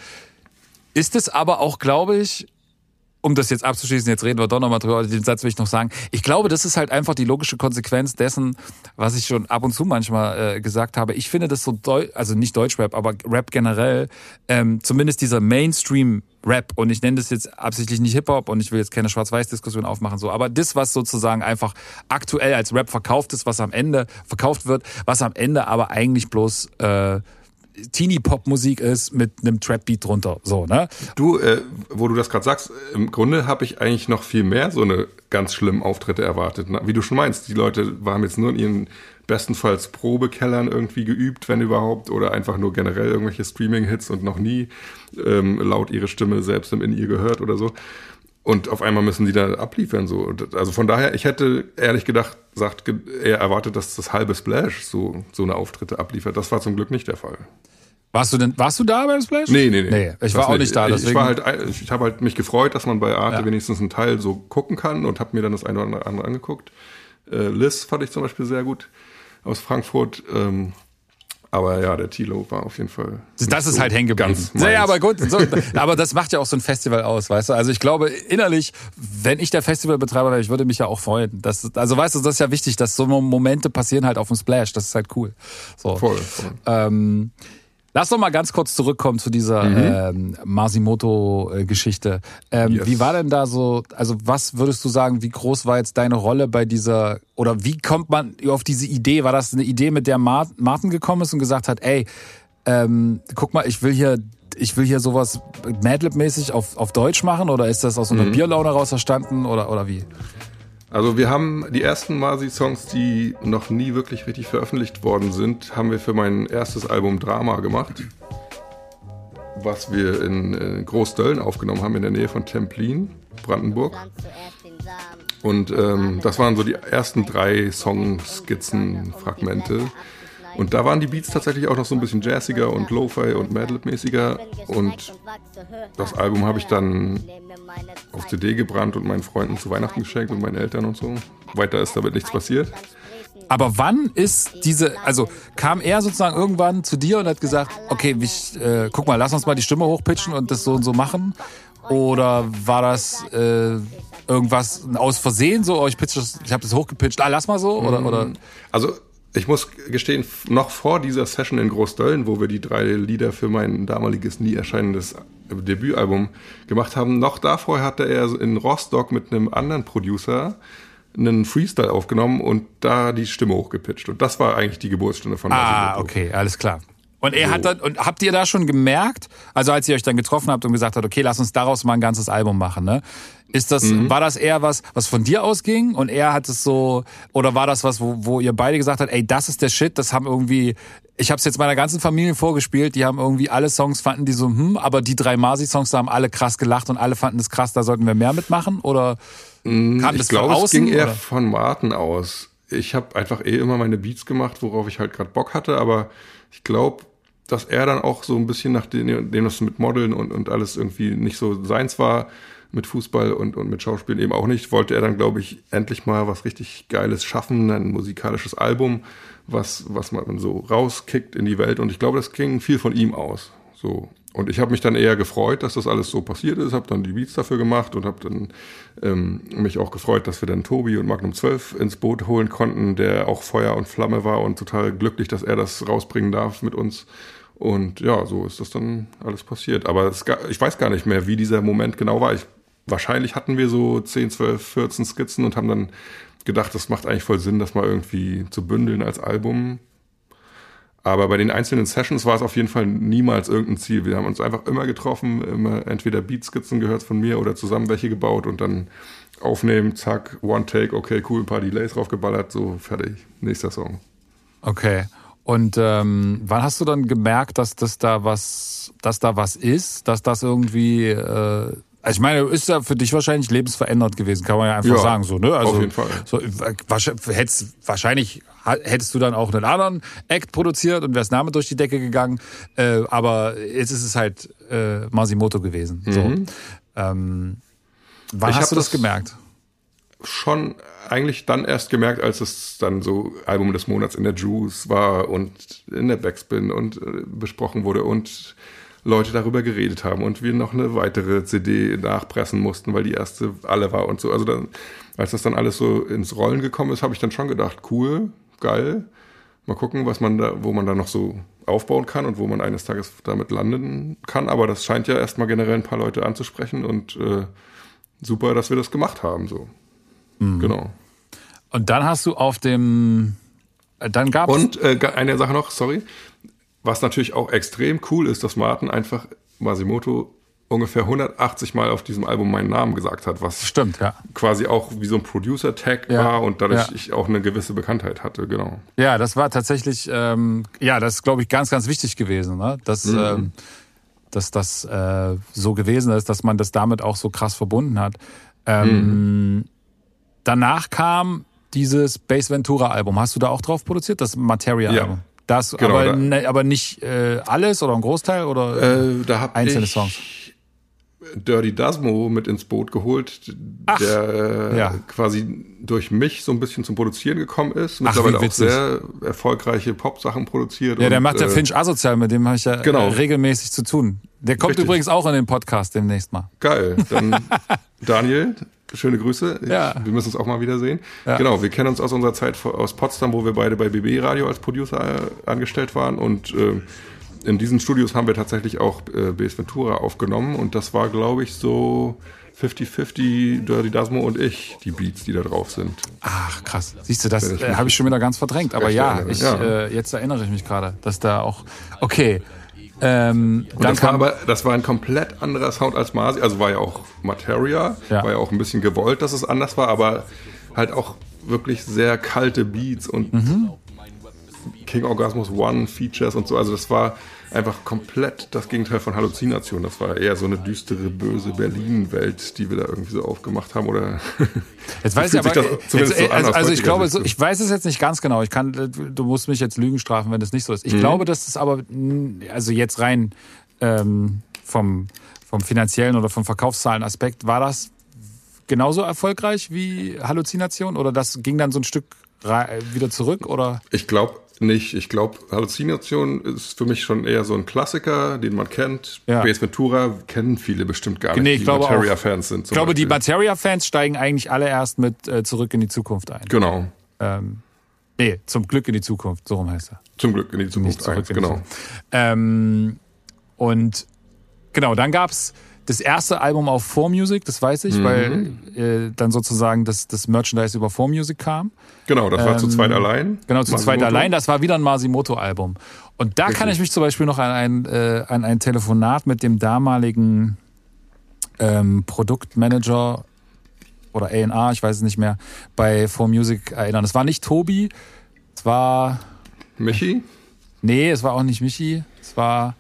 ist es aber auch, glaube ich, um das jetzt abzuschließen, jetzt reden wir doch nochmal drüber, den Satz will ich noch sagen. Ich glaube, das ist halt einfach die logische Konsequenz dessen, was ich schon ab und zu manchmal äh, gesagt habe. Ich finde das so, Deu also nicht Deutschrap, aber Rap generell, ähm, zumindest dieser Mainstream-Rap, und ich nenne das jetzt absichtlich nicht Hip-Hop und ich will jetzt keine Schwarz-Weiß-Diskussion aufmachen, so, aber das, was sozusagen einfach aktuell als Rap verkauft ist, was am Ende verkauft wird, was am Ende aber eigentlich bloß äh, Teenie-Pop-Musik ist mit einem Trap-Beat drunter. So, ne? Du, äh, wo du das gerade sagst, im Grunde habe ich eigentlich noch viel mehr so eine ganz schlimmen Auftritte erwartet. Ne? Wie du schon meinst, die Leute haben jetzt nur in ihren bestenfalls Probekellern irgendwie geübt, wenn überhaupt, oder einfach nur generell irgendwelche Streaming-Hits und noch nie ähm, laut ihre Stimme selbst im In-Ear gehört oder so. Und auf einmal müssen die da abliefern. So. Also von daher, ich hätte ehrlich gedacht, sagt, er erwartet, dass das halbe Splash so, so eine Auftritte abliefert. Das war zum Glück nicht der Fall. Warst du denn, warst du da beim Splash? Nee, nee, nee. nee ich war auch nicht da. Deswegen. Ich war halt, ich habe halt mich gefreut, dass man bei Arte ja. wenigstens einen Teil so gucken kann und habe mir dann das eine oder andere angeguckt. Äh, Liz fand ich zum Beispiel sehr gut aus Frankfurt. Ähm, aber ja, der Tilo war auf jeden Fall. Das ist so halt hängen geblieben. Ja, ja, aber gut. So, <laughs> aber das macht ja auch so ein Festival aus, weißt du? Also ich glaube innerlich, wenn ich der Festivalbetreiber wäre, ich würde mich ja auch freuen. Das, also weißt du, das ist ja wichtig, dass so Momente passieren halt auf dem Splash. Das ist halt cool. So. Voll, voll. Ähm, Lass doch mal ganz kurz zurückkommen zu dieser mhm. ähm, Masimoto-Geschichte. Ähm, yes. Wie war denn da so, also was würdest du sagen, wie groß war jetzt deine Rolle bei dieser, oder wie kommt man auf diese Idee? War das eine Idee, mit der Martin gekommen ist und gesagt hat, ey, ähm, guck mal, ich will hier ich will hier sowas Madlib-mäßig auf, auf Deutsch machen oder ist das aus so einer mhm. Bierlaune raus verstanden oder, oder wie? Also wir haben die ersten Masi-Songs, die noch nie wirklich richtig veröffentlicht worden sind, haben wir für mein erstes Album Drama gemacht, was wir in Großdölln aufgenommen haben, in der Nähe von Templin, Brandenburg. Und ähm, das waren so die ersten drei Songskizzen, Fragmente. Und da waren die Beats tatsächlich auch noch so ein bisschen jazziger und Lo-Fi und Madlib-mäßiger. Und das Album habe ich dann auf CD gebrannt und meinen Freunden zu Weihnachten geschenkt und meinen Eltern und so. Weiter ist damit nichts passiert. Aber wann ist diese, also kam er sozusagen irgendwann zu dir und hat gesagt, okay, ich, äh, guck mal, lass uns mal die Stimme hochpitchen und das so und so machen? Oder war das äh, irgendwas aus Versehen so, oh, ich pitch das, ich habe das hochgepitcht, ah, lass mal so? Oder, oder? Also ich muss gestehen, noch vor dieser Session in Großdöllen, wo wir die drei Lieder für mein damaliges nie erscheinendes Debütalbum gemacht haben, noch davor hatte er in Rostock mit einem anderen Producer einen Freestyle aufgenommen und da die Stimme hochgepitcht. Und das war eigentlich die Geburtsstunde von Ah, okay, alles klar. Und er So. hat dann, und habt ihr da schon gemerkt, also als ihr euch dann getroffen habt und gesagt habt, okay, lass uns daraus mal ein ganzes Album machen, ne? Ist das, Mhm. war das eher was, was von dir ausging und er hat es so, oder war das was, wo, wo ihr beide gesagt habt, ey, das ist der Shit, das haben irgendwie, ich habe es jetzt meiner ganzen Familie vorgespielt, die haben irgendwie alle Songs fanden die so, hm, aber die drei Masi-Songs, da haben alle krass gelacht und alle fanden es krass, da sollten wir mehr mitmachen, oder kam das Mm, ich glaube, von es ging außen? eher oder? von Martin aus. Ich habe einfach eh immer meine Beats gemacht, worauf ich halt gerade Bock hatte, aber ich glaube, dass er dann auch so ein bisschen nachdem dem das mit Modeln und, und alles irgendwie nicht so seins war, mit Fußball und, und mit Schauspielen eben auch nicht, wollte er dann, glaube ich, endlich mal was richtig Geiles schaffen, ein musikalisches Album, was, was man so rauskickt in die Welt. Und ich glaube, das ging viel von ihm aus. So. Und ich habe mich dann eher gefreut, dass das alles so passiert ist, habe dann die Beats dafür gemacht und habe dann ähm, mich auch gefreut, dass wir dann Tobi und Magnum 12 ins Boot holen konnten, der auch Feuer und Flamme war und total glücklich, dass er das rausbringen darf mit uns. Und ja, so ist das dann alles passiert. Aber es, ich weiß gar nicht mehr, wie dieser Moment genau war. Ich, wahrscheinlich hatten wir so 10, 12, 14 Skizzen und haben dann gedacht, das macht eigentlich voll Sinn, das mal irgendwie zu bündeln als Album. Aber bei den einzelnen Sessions war es auf jeden Fall niemals irgendein Ziel. Wir haben uns einfach immer getroffen, immer entweder Beatskizzen gehört von mir oder zusammen welche gebaut und dann aufnehmen, zack, One Take, okay, cool, ein paar Delays draufgeballert, so fertig, nächster Song. Okay. Und ähm, wann hast du dann gemerkt, dass das da was, dass da was ist, dass das irgendwie, äh, also ich meine, ist ja für dich wahrscheinlich lebensverändert gewesen, kann man ja einfach Ja, sagen, so ne? Also auf jeden Fall. So, wahrscheinlich, hättest, wahrscheinlich hättest du dann auch einen anderen Act produziert und wärst Name durch die Decke gegangen, äh, aber jetzt ist es halt äh, Masimoto gewesen. So. Ähm, wann Ich hast du das das- gemerkt? schon eigentlich dann erst gemerkt, als es dann so Album des Monats in der Juice war und in der Backspin und äh, besprochen wurde und Leute darüber geredet haben und wir noch eine weitere CD nachpressen mussten, weil die erste alle war und so. Also dann, als das dann alles so ins Rollen gekommen ist, habe ich dann schon gedacht, cool, geil. Mal gucken, was man da, wo man da noch so aufbauen kann und wo man eines Tages damit landen kann. Aber das scheint ja erstmal generell ein paar Leute anzusprechen und äh, super, dass wir das gemacht haben. So. Genau. Und dann hast du auf dem, äh, dann gab es Und äh, eine Sache noch, sorry. Was natürlich auch extrem cool ist, dass Martin einfach Masimoto ungefähr 180 Mal auf diesem Album meinen Namen gesagt hat, was Stimmt, ja. quasi auch wie so ein Producer-Tag Ja, war und dadurch ja. ich auch eine gewisse Bekanntheit hatte, genau. Ja, das war tatsächlich, ähm, ja, das ist, glaube ich, ganz, ganz wichtig gewesen, ne? dass, ähm, dass das äh, so gewesen ist, dass man das damit auch so krass verbunden hat. Ähm, Danach kam dieses Bass Ventura Album. Hast du da auch drauf produziert? Das Materia Ja. Album. Das, Genau, aber, da- ne, aber nicht äh, alles oder ein Großteil oder? Äh, da habe Einzelne ich Songs. Dirty Dasmo mit ins Boot geholt, Ach, der äh, ja. quasi durch mich so ein bisschen zum Produzieren gekommen ist. Mittlerweile auch witzig. sehr erfolgreiche Pop-Sachen produziert. ja, der und, macht ja äh, Finch asozial, mit dem habe ich ja genau. äh, regelmäßig zu tun. Der kommt Richtig. übrigens auch in den Podcast demnächst mal. Geil. Dann <laughs> Daniel, schöne Grüße. Ich, Ja. Wir müssen uns auch mal wiedersehen. Ja. Genau, wir kennen uns aus unserer Zeit aus Potsdam, wo wir beide bei BB Radio als Producer äh, angestellt waren. Und ähm, in diesen Studios haben wir tatsächlich auch äh, BS Ventura aufgenommen. Und das war, glaube ich, so 50-50 Dirty Dasmo und ich, die Beats, die da drauf sind. Ach, krass. Siehst du, das äh, habe ich schon wieder ganz verdrängt. Aber ja, ich, ja. Äh, jetzt erinnere ich mich gerade, dass da auch. Okay. Ähm, Und das war aber, das war ein komplett anderer Sound als Masi. Also war ja auch Materia, Ja. war ja auch ein bisschen gewollt, dass es anders war, aber halt auch wirklich sehr kalte Beats und Mhm. King Orgasmus One Features und so. Also das war einfach komplett das Gegenteil von Halluzination. Das war eher so eine düstere, böse Berlin-Welt, die wir da irgendwie so aufgemacht haben. Oder <laughs> jetzt weiß ich aber, jetzt, so an also, aus also ich glaube, so, ich weiß es jetzt nicht ganz genau. Ich kann, du musst mich jetzt Lügen strafen, wenn das nicht so ist. Ich glaube, dass es aber, mh, also jetzt rein ähm, vom, vom finanziellen oder vom Verkaufszahlen-Aspekt, war das genauso erfolgreich wie Halluzination oder das ging dann so ein Stück wieder zurück oder? Ich glaube nicht. Ich glaube, Halluzination ist für mich schon eher so ein Klassiker, den man kennt. Ja. Base Ventura kennen viele bestimmt gar nicht, Nee, ich die glaube. Materia-Fans sind. Ich glaube, die Beispiel. Materia-Fans steigen eigentlich alle erst mit äh, Zurück in die Zukunft ein. Genau. Ähm, nee, zum Glück in die Zukunft, so rum heißt er. Zum Glück in die Zukunft Zurück eins, in die genau. Zukunft. Ähm, und genau, dann gab's das erste Album auf 4Music, das weiß ich, mhm. weil äh, dann sozusagen das, das Merchandise über 4Music kam. Genau, das war ähm, zu zweit allein. Genau, zu zweit allein. Das war wieder ein Masimoto-Album. Und da Richtig. kann ich mich zum Beispiel noch an ein, äh, an ein Telefonat mit dem damaligen ähm, Produktmanager oder A&R, ich weiß es nicht mehr, bei 4Music erinnern. Es war nicht Tobi, es war... Michi? Nee, es war auch nicht Michi. Es war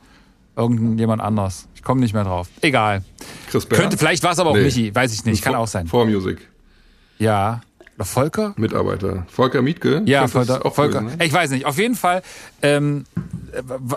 irgendjemand anders. Ich komme nicht mehr drauf. Egal. Chris Bär? Könnte, vielleicht war es aber auch nee. Michi, weiß ich nicht. Kann auch sein. For Music. Ja. Oder Volker? Mitarbeiter. Volker Mietke? Ja, Volker. Volker. Gewesen, ne? Ich weiß nicht. Auf jeden Fall ähm,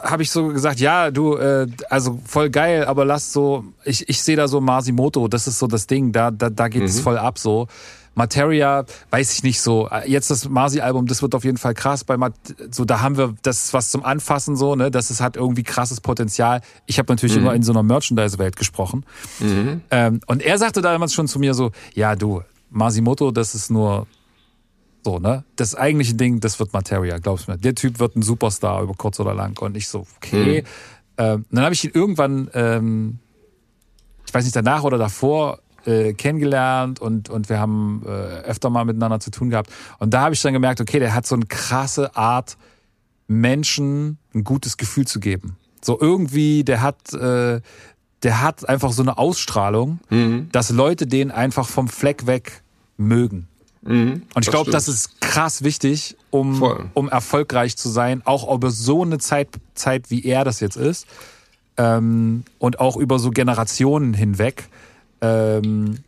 habe ich so gesagt, ja, du, äh, also voll geil, aber lass so, ich, ich sehe da so Masimoto, das ist so das Ding, da, da, da geht es mhm. voll ab so. Materia, weiß ich nicht so. Jetzt das Marsi-Album, das wird auf jeden Fall krass. Bei Mat so, da haben wir das was zum Anfassen so, ne? Das ist, hat irgendwie krasses Potenzial. Ich habe natürlich mhm. immer in so einer Merchandise-Welt gesprochen. Mhm. Ähm, und er sagte damals schon zu mir so, ja du, Masimoto, das ist nur so, ne? Das eigentliche Ding, das wird Materia, glaubst du mir. Der Typ wird ein Superstar über kurz oder lang. Und ich so, okay. Mhm. Ähm, dann habe ich ihn irgendwann, ähm, ich weiß nicht, danach oder davor äh, kennengelernt und, und wir haben äh, öfter mal miteinander zu tun gehabt. Und da habe ich dann gemerkt, okay, der hat so eine krasse Art, Menschen ein gutes Gefühl zu geben. So irgendwie, der hat, äh, der hat einfach so eine Ausstrahlung, mhm. dass Leute den einfach vom Fleck weg mögen. Mhm, und ich glaube, das ist krass wichtig, um, um erfolgreich zu sein, auch über so eine Zeit, Zeit wie er das jetzt ist. Ähm, und auch über so Generationen hinweg. Ähm,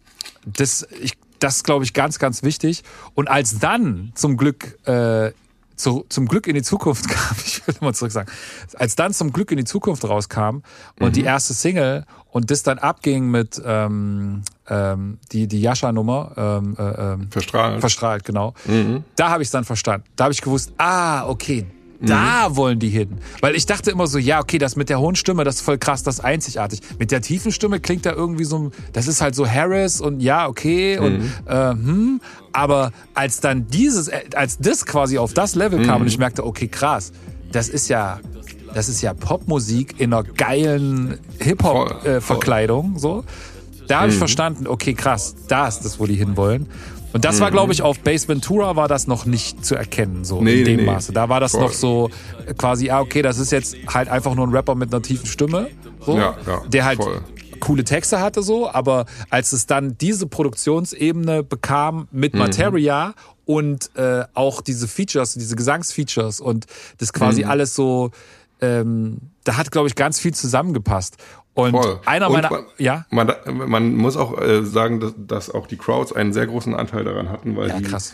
das, ich, das glaube ich, ganz, ganz wichtig. Und als dann zum Glück äh, zu, zum Glück in die Zukunft <laughs> kam, ich will mal zurück sagen, als dann zum Glück in die Zukunft rauskam und mhm. die erste Single und das dann abging mit ähm, ähm, die die Yasha-Nummer ähm, äh, ähm, verstrahlt, verstrahlt genau, mhm. da habe ich es dann verstanden. Da habe ich gewusst, ah okay, da mhm. wollen die hin. Weil ich dachte immer so, ja, okay, das mit der hohen Stimme, das ist voll krass, das ist einzigartig. Mit der tiefen Stimme klingt da irgendwie so, das ist halt so Harris und ja, okay und mhm. äh, hm. Aber als dann dieses, äh, als das quasi auf das Level kam mhm. und ich merkte, okay, krass, das ist ja, das ist ja Popmusik in einer geilen Hip-Hop-Verkleidung, äh, so. Da habe ich mhm. verstanden, okay, krass, da ist das, wo die hinwollen. Und das war, glaube ich, auf Base Ventura war das noch nicht zu erkennen, so nee, in dem nee, Maße. Da war das voll. noch so quasi, ah, okay, das ist jetzt halt einfach nur ein Rapper mit einer tiefen Stimme, so, ja, ja, der halt voll. coole Texte hatte, so. Aber als es dann diese Produktionsebene bekam mit mhm. Materia und äh, auch diese Features, diese Gesangsfeatures und das quasi mhm. alles so, ähm, da hat, glaube ich, ganz viel zusammengepasst. Und Voll. einer meiner, man, ja. Man, man muss auch äh, sagen, dass, dass auch die Crowds einen sehr großen Anteil daran hatten, weil ja, die, krass.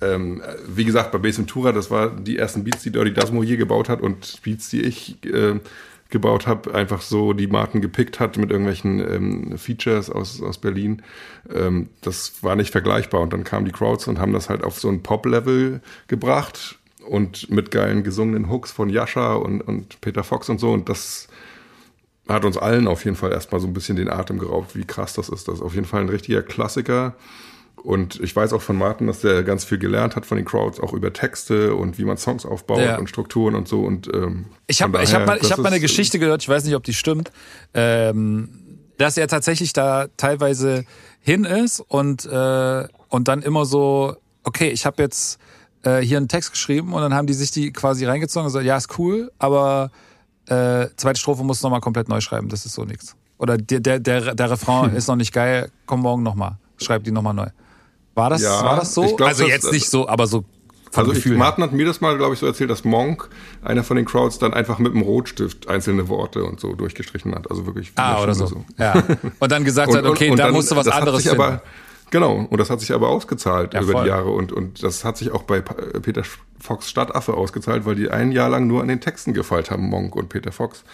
Ähm, wie gesagt, bei Bass Ventura, das war die ersten Beats, die Dirty Dasmo je gebaut hat und Beats, die ich äh, gebaut habe, einfach so die Marken gepickt hat mit irgendwelchen ähm, Features aus, aus Berlin. Ähm, das war nicht vergleichbar. Und dann kamen die Crowds und haben das halt auf so ein Pop-Level gebracht und mit geilen gesungenen Hooks von Yasha und, und Peter Fox und so. Und das hat uns allen auf jeden Fall erstmal so ein bisschen den Atem geraubt, wie krass das ist. Das ist auf jeden Fall ein richtiger Klassiker. Und ich weiß auch von Martin, dass der ganz viel gelernt hat von den Crowds, auch über Texte und wie man Songs aufbaut ja. und Strukturen und so. Und ähm, ich habe ich hab mal, ich hab mal eine Geschichte gehört, ich weiß nicht, ob die stimmt, ähm, dass er tatsächlich da teilweise hin ist und äh, und dann immer so, okay, ich habe jetzt äh, hier einen Text geschrieben und dann haben die sich die quasi reingezogen und gesagt, ja, ist cool, aber äh, zweite Strophe musst du nochmal komplett neu schreiben, das ist so nichts. Oder der, der, der, der Refrain <laughs> ist noch nicht geil, komm morgen nochmal, schreib die nochmal neu. War das, ja, war das so? Glaub, also jetzt nicht so, aber so also ich, Martin hat mir das mal, glaube ich, so erzählt, dass Monk, einer von den Crowds, dann einfach mit dem Rotstift einzelne Worte und so durchgestrichen hat. Also wirklich. Ah, oder so. so. Ja. Und dann gesagt <laughs> und, hat, okay, und, und da dann, musst du was anderes finden. Aber, Genau, und das hat sich aber ausgezahlt ja, über voll. die Jahre und, und das hat sich auch bei Peter Fox Stadtaffe ausgezahlt, weil die ein Jahr lang nur an den Texten gefeilt haben, Monk und Peter Fox.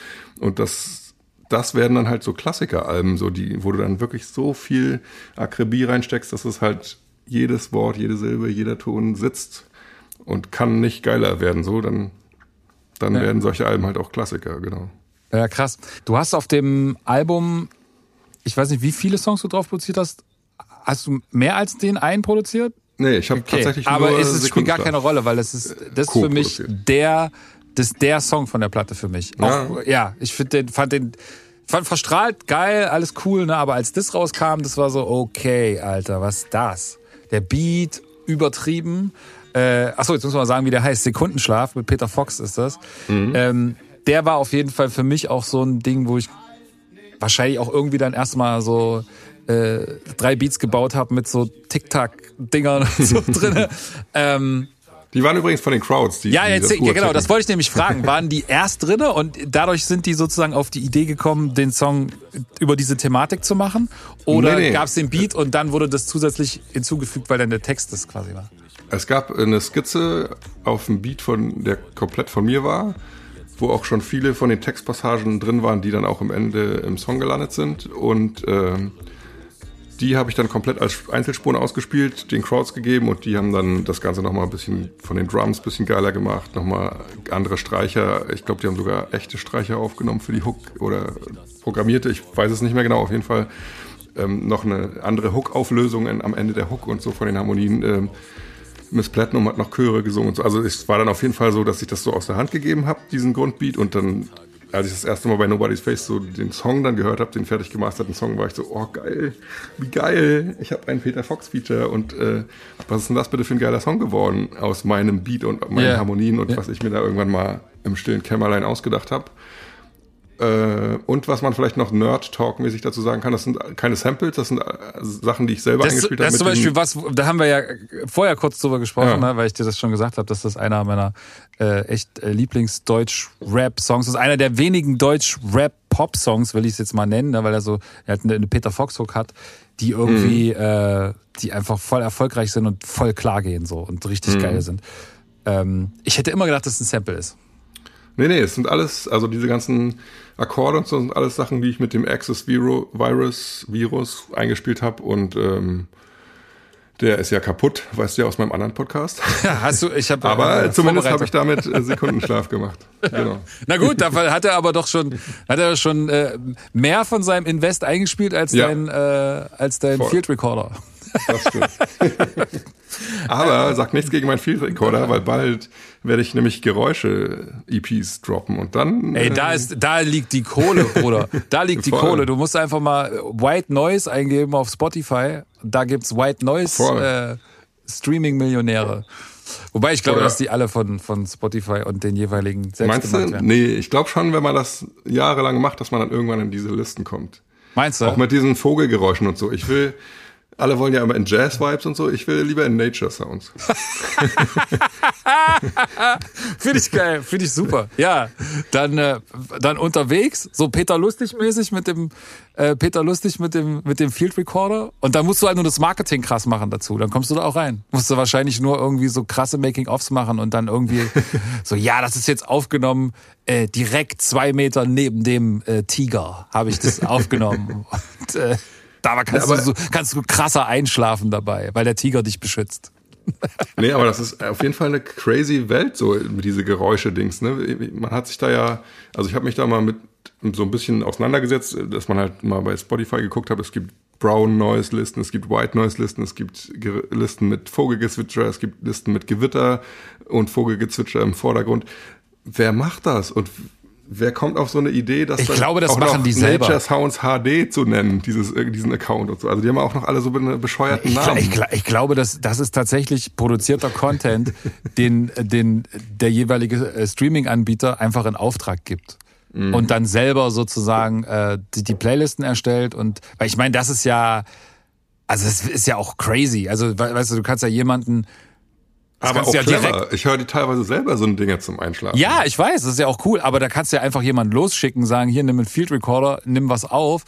Und das, das werden dann halt so Klassikeralben, so die, wo du dann wirklich so viel Akribie reinsteckst, dass es halt jedes Wort, jede Silbe, jeder Ton sitzt und kann nicht geiler werden. So, dann, dann ja. werden solche Alben halt auch Klassiker, genau. Ja, krass. Du hast auf dem Album, ich weiß nicht, wie viele Songs du drauf produziert hast, Hast du mehr als den einen produziert? Nee, ich habe okay. tatsächlich Aber nur es spielt gar keine Rolle, weil das ist das ist für mich der das ist der Song von der Platte für mich. Auch, ja. ja, ich finde den fand den fand verstrahlt, geil, alles cool, ne? Aber als das rauskam, das war so, okay, Alter, was ist das? Der Beat, übertrieben. Äh, achso, jetzt muss man sagen, wie der heißt. Sekundenschlaf mit Peter Fox ist das. Mhm. Ähm, der war auf jeden Fall für mich auch so ein Ding, wo ich wahrscheinlich auch irgendwie dann erstmal so äh, drei Beats gebaut habe mit so Tic-Tac-Dingern so <laughs> drinne. Ähm, die waren übrigens von den Crowds. Die, ja, jetzt, ja, genau, das wollte ich nämlich fragen. <laughs> Waren die erst drinne und dadurch sind die sozusagen auf die Idee gekommen, den Song über diese Thematik zu machen? Oder nee, nee. gab es den Beat und dann wurde das zusätzlich hinzugefügt, weil dann der Text das quasi war? Es gab eine Skizze auf dem Beat, von, der komplett von mir war, wo auch schon viele von den Textpassagen drin waren, die dann auch am Ende im Song gelandet sind. Und ähm, die habe ich dann komplett als Einzelspuren ausgespielt, den Crowds gegeben und die haben dann das Ganze nochmal ein bisschen von den Drums ein bisschen geiler gemacht, nochmal andere Streicher. Ich glaube, die haben sogar echte Streicher aufgenommen für die Hook oder programmierte, ich weiß es nicht mehr genau, auf jeden Fall. Ähm, noch eine andere Hook-Auflösung am Ende der Hook und so von den Harmonien. Ähm, Miss Platinum hat noch Chöre gesungen und so. Also es war dann auf jeden Fall so, dass ich das so aus der Hand gegeben habe, diesen Grundbeat und dann als ich das erste Mal bei Nobody's Face so den Song dann gehört habe, den fertig gemasterten Song, war ich so, oh geil, wie geil, ich habe einen Peter Fox Feature und äh, was ist denn das bitte für ein geiler Song geworden aus meinem Beat und meinen yeah. Harmonien und yeah. was ich mir da irgendwann mal im stillen Kämmerlein ausgedacht habe. Äh, und was man vielleicht noch Nerd-Talk-mäßig dazu sagen kann, das sind keine Samples, das sind äh, Sachen, die ich selber das, eingespielt habe. Das ist zum Beispiel was, da haben wir ja vorher kurz drüber gesprochen, ja. ne, weil ich dir das schon gesagt habe, dass das einer meiner äh, echt äh, Lieblings-Deutsch-Rap-Songs ist. Einer der wenigen Deutsch-Rap-Pop-Songs, will ich es jetzt mal nennen, ne, weil er so, er hat eine, eine Peter Fox-Hook hat, die irgendwie, mhm. äh, die einfach voll erfolgreich sind und voll klar gehen so und richtig mhm. geil sind. Ähm, ich hätte immer gedacht, dass es ein Sample ist. Nee, nee, es sind alles, also diese ganzen Akkorde und so sind alles Sachen, die ich mit dem Access Virus, Virus eingespielt habe und ähm, der ist ja kaputt, weißt du ja aus meinem anderen Podcast. <laughs> Ja, hast du, ich habe. aber äh, zumindest habe ich damit äh, Sekundenschlaf gemacht. <laughs> Genau. Na gut, dafür hat er aber doch schon, hat er schon äh, mehr von seinem Invest eingespielt als ja. dein, äh, als dein Field Recorder. Das stimmt. <laughs> Aber sag nichts gegen meinen Field Recorder, weil bald werde ich nämlich Geräusche-EPs droppen und dann. Ey, da äh, ist, da liegt die Kohle, Bruder. Da liegt die <laughs> Kohle. Du musst einfach mal White Noise eingeben auf Spotify. Da gibt's White Noise äh, Streaming-Millionäre. Wobei ich glaube, Oder dass die alle von, von Spotify und den jeweiligen selbst Meinst du? Werden. Nee, ich glaube schon, wenn man das jahrelang macht, dass man dann irgendwann in diese Listen kommt. Meinst du? Auch mit diesen Vogelgeräuschen und so. Ich will, alle wollen ja immer in Jazz-Vibes und so. Ich will lieber in Nature-Sounds. <laughs> finde ich geil, finde ich super. Ja, dann, äh, dann unterwegs, so Peter Lustig-mäßig mit dem äh, Peter Lustig mit dem mit dem Field Recorder. Und dann musst du halt nur das Marketing krass machen dazu. Dann kommst du da auch rein. Musst du wahrscheinlich nur irgendwie so krasse Making-ofs machen und dann irgendwie <laughs> so, ja, das ist jetzt aufgenommen äh, direkt zwei Meter neben dem äh, Tiger habe ich das aufgenommen. <laughs> und, äh, da kannst, ja, du so, kannst du krasser einschlafen dabei, weil der Tiger dich beschützt. <laughs> nee, aber das ist auf jeden Fall eine crazy Welt, so mit diese Geräusche-Dings. Ne? Man hat sich da ja, also ich habe mich da mal mit so ein bisschen auseinandergesetzt, dass man halt mal bei Spotify geguckt hat, es gibt Brown Noise Listen, es gibt White Noise Listen, es gibt Listen mit Vogelgezwitscher, es gibt Listen mit Gewitter und Vogelgezwitscher im Vordergrund. Wer macht das und Wer kommt auf so eine Idee, dass ich glaube, das auch machen noch die selber. Nature Sounds HD zu nennen, dieses, äh, diesen Account und so. Also die haben auch noch alle so bescheuerten ich, Namen. Ich, ich, glaube, dass das ist tatsächlich produzierter Content, <laughs> den, den der jeweilige äh, Streaming-Anbieter einfach in Auftrag gibt. Mhm. Und dann selber sozusagen äh, die, die Playlisten erstellt. Und weil ich meine, das ist ja, also es ist ja auch crazy. Also weißt du, du kannst ja jemanden aber auch ja clever. Ich höre die teilweise selber so ein Dinge zum Einschlafen. Ja, ich weiß, das ist ja auch cool. Aber da kannst du ja einfach jemanden losschicken, sagen, hier, nimm einen Field Recorder, nimm was auf.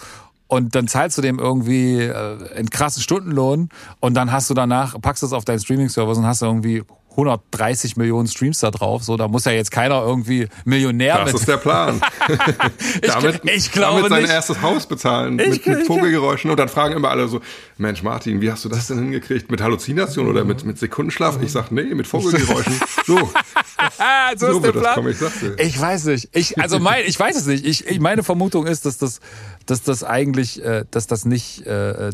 Und dann zahlst du dem irgendwie äh, einen krassen Stundenlohn und dann hast du danach, packst du es auf deinen Streaming-Server und hast du irgendwie 130 Millionen Streams da drauf. So, da muss ja jetzt keiner irgendwie Millionär Das mit. ist der Plan. <laughs> ich, damit, ich glaube damit sein nicht. erstes Haus bezahlen ich, mit, mit Vogelgeräuschen. Und dann fragen immer alle so, Mensch Martin, wie hast du das denn hingekriegt? Mit Halluzinationen oder mit, mit Sekundenschlaf? Ich sag, nee, mit Vogelgeräuschen. So. <laughs> so, so ist der Plan. Kommen, ich, ich, weiß nicht. Ich, also mein, ich weiß es nicht. Ich, ich, meine Vermutung ist, dass das, dass das eigentlich, äh, dass das nicht äh,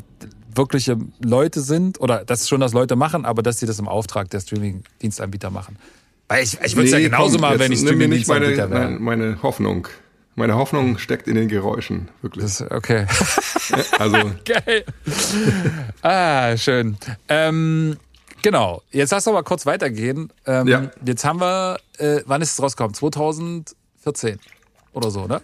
wirkliche Leute sind oder dass schon das Leute machen, aber dass sie das im Auftrag der Streaming-Dienstanbieter machen. Weil ich, ich würde es nee, ja genauso komm, machen, wenn ich Streaming-Dienstanbieter wäre. Meine, meine Hoffnung. Meine Hoffnung steckt in den Geräuschen, wirklich. Das, okay. <laughs> Also, Geil. Ah, schön. Ähm, genau. Jetzt lass doch mal kurz weitergehen. Ähm, Ja. Jetzt haben wir, äh, wann ist es rausgekommen? 2014 oder so, ne?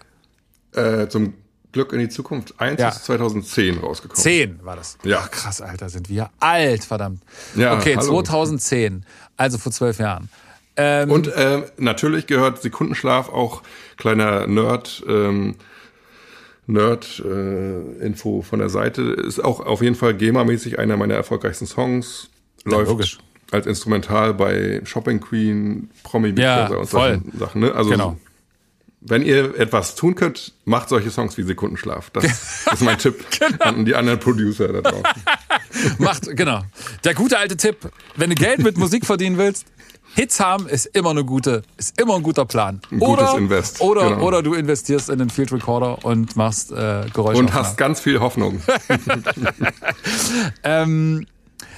äh, zum Glück in die Zukunft 1 Ja. ist 2010 rausgekommen. 10 war das. Ja. Ach, krass, Alter, sind wir alt, verdammt. Ja, okay, hallo. 2010, also vor zwölf Jahren. Ähm, Und ähm, natürlich gehört Sekundenschlaf auch kleiner Nerd. Ähm, Nerd-Info von der Seite ist auch auf jeden Fall GEMA-mäßig einer meiner erfolgreichsten Songs. Läuft logisch. als Instrumental bei Shopping Queen, Promi Big Ja, und voll. solchen Sachen. Ne? Also Genau. Wenn ihr etwas tun könnt, macht solche Songs wie Sekundenschlaf. Das <laughs> ist mein Tipp Genau. an die anderen Producer da draußen. <laughs> Macht, genau. Der gute alte Tipp, wenn du Geld mit Musik verdienen willst, Hits haben ist immer eine gute, ist immer ein guter Plan. Ein gutes oder, Invest, Oder, genau. oder du investierst in einen Field Recorder und machst äh, Geräusche. Und hast ganz viel Hoffnung. <laughs> Ähm,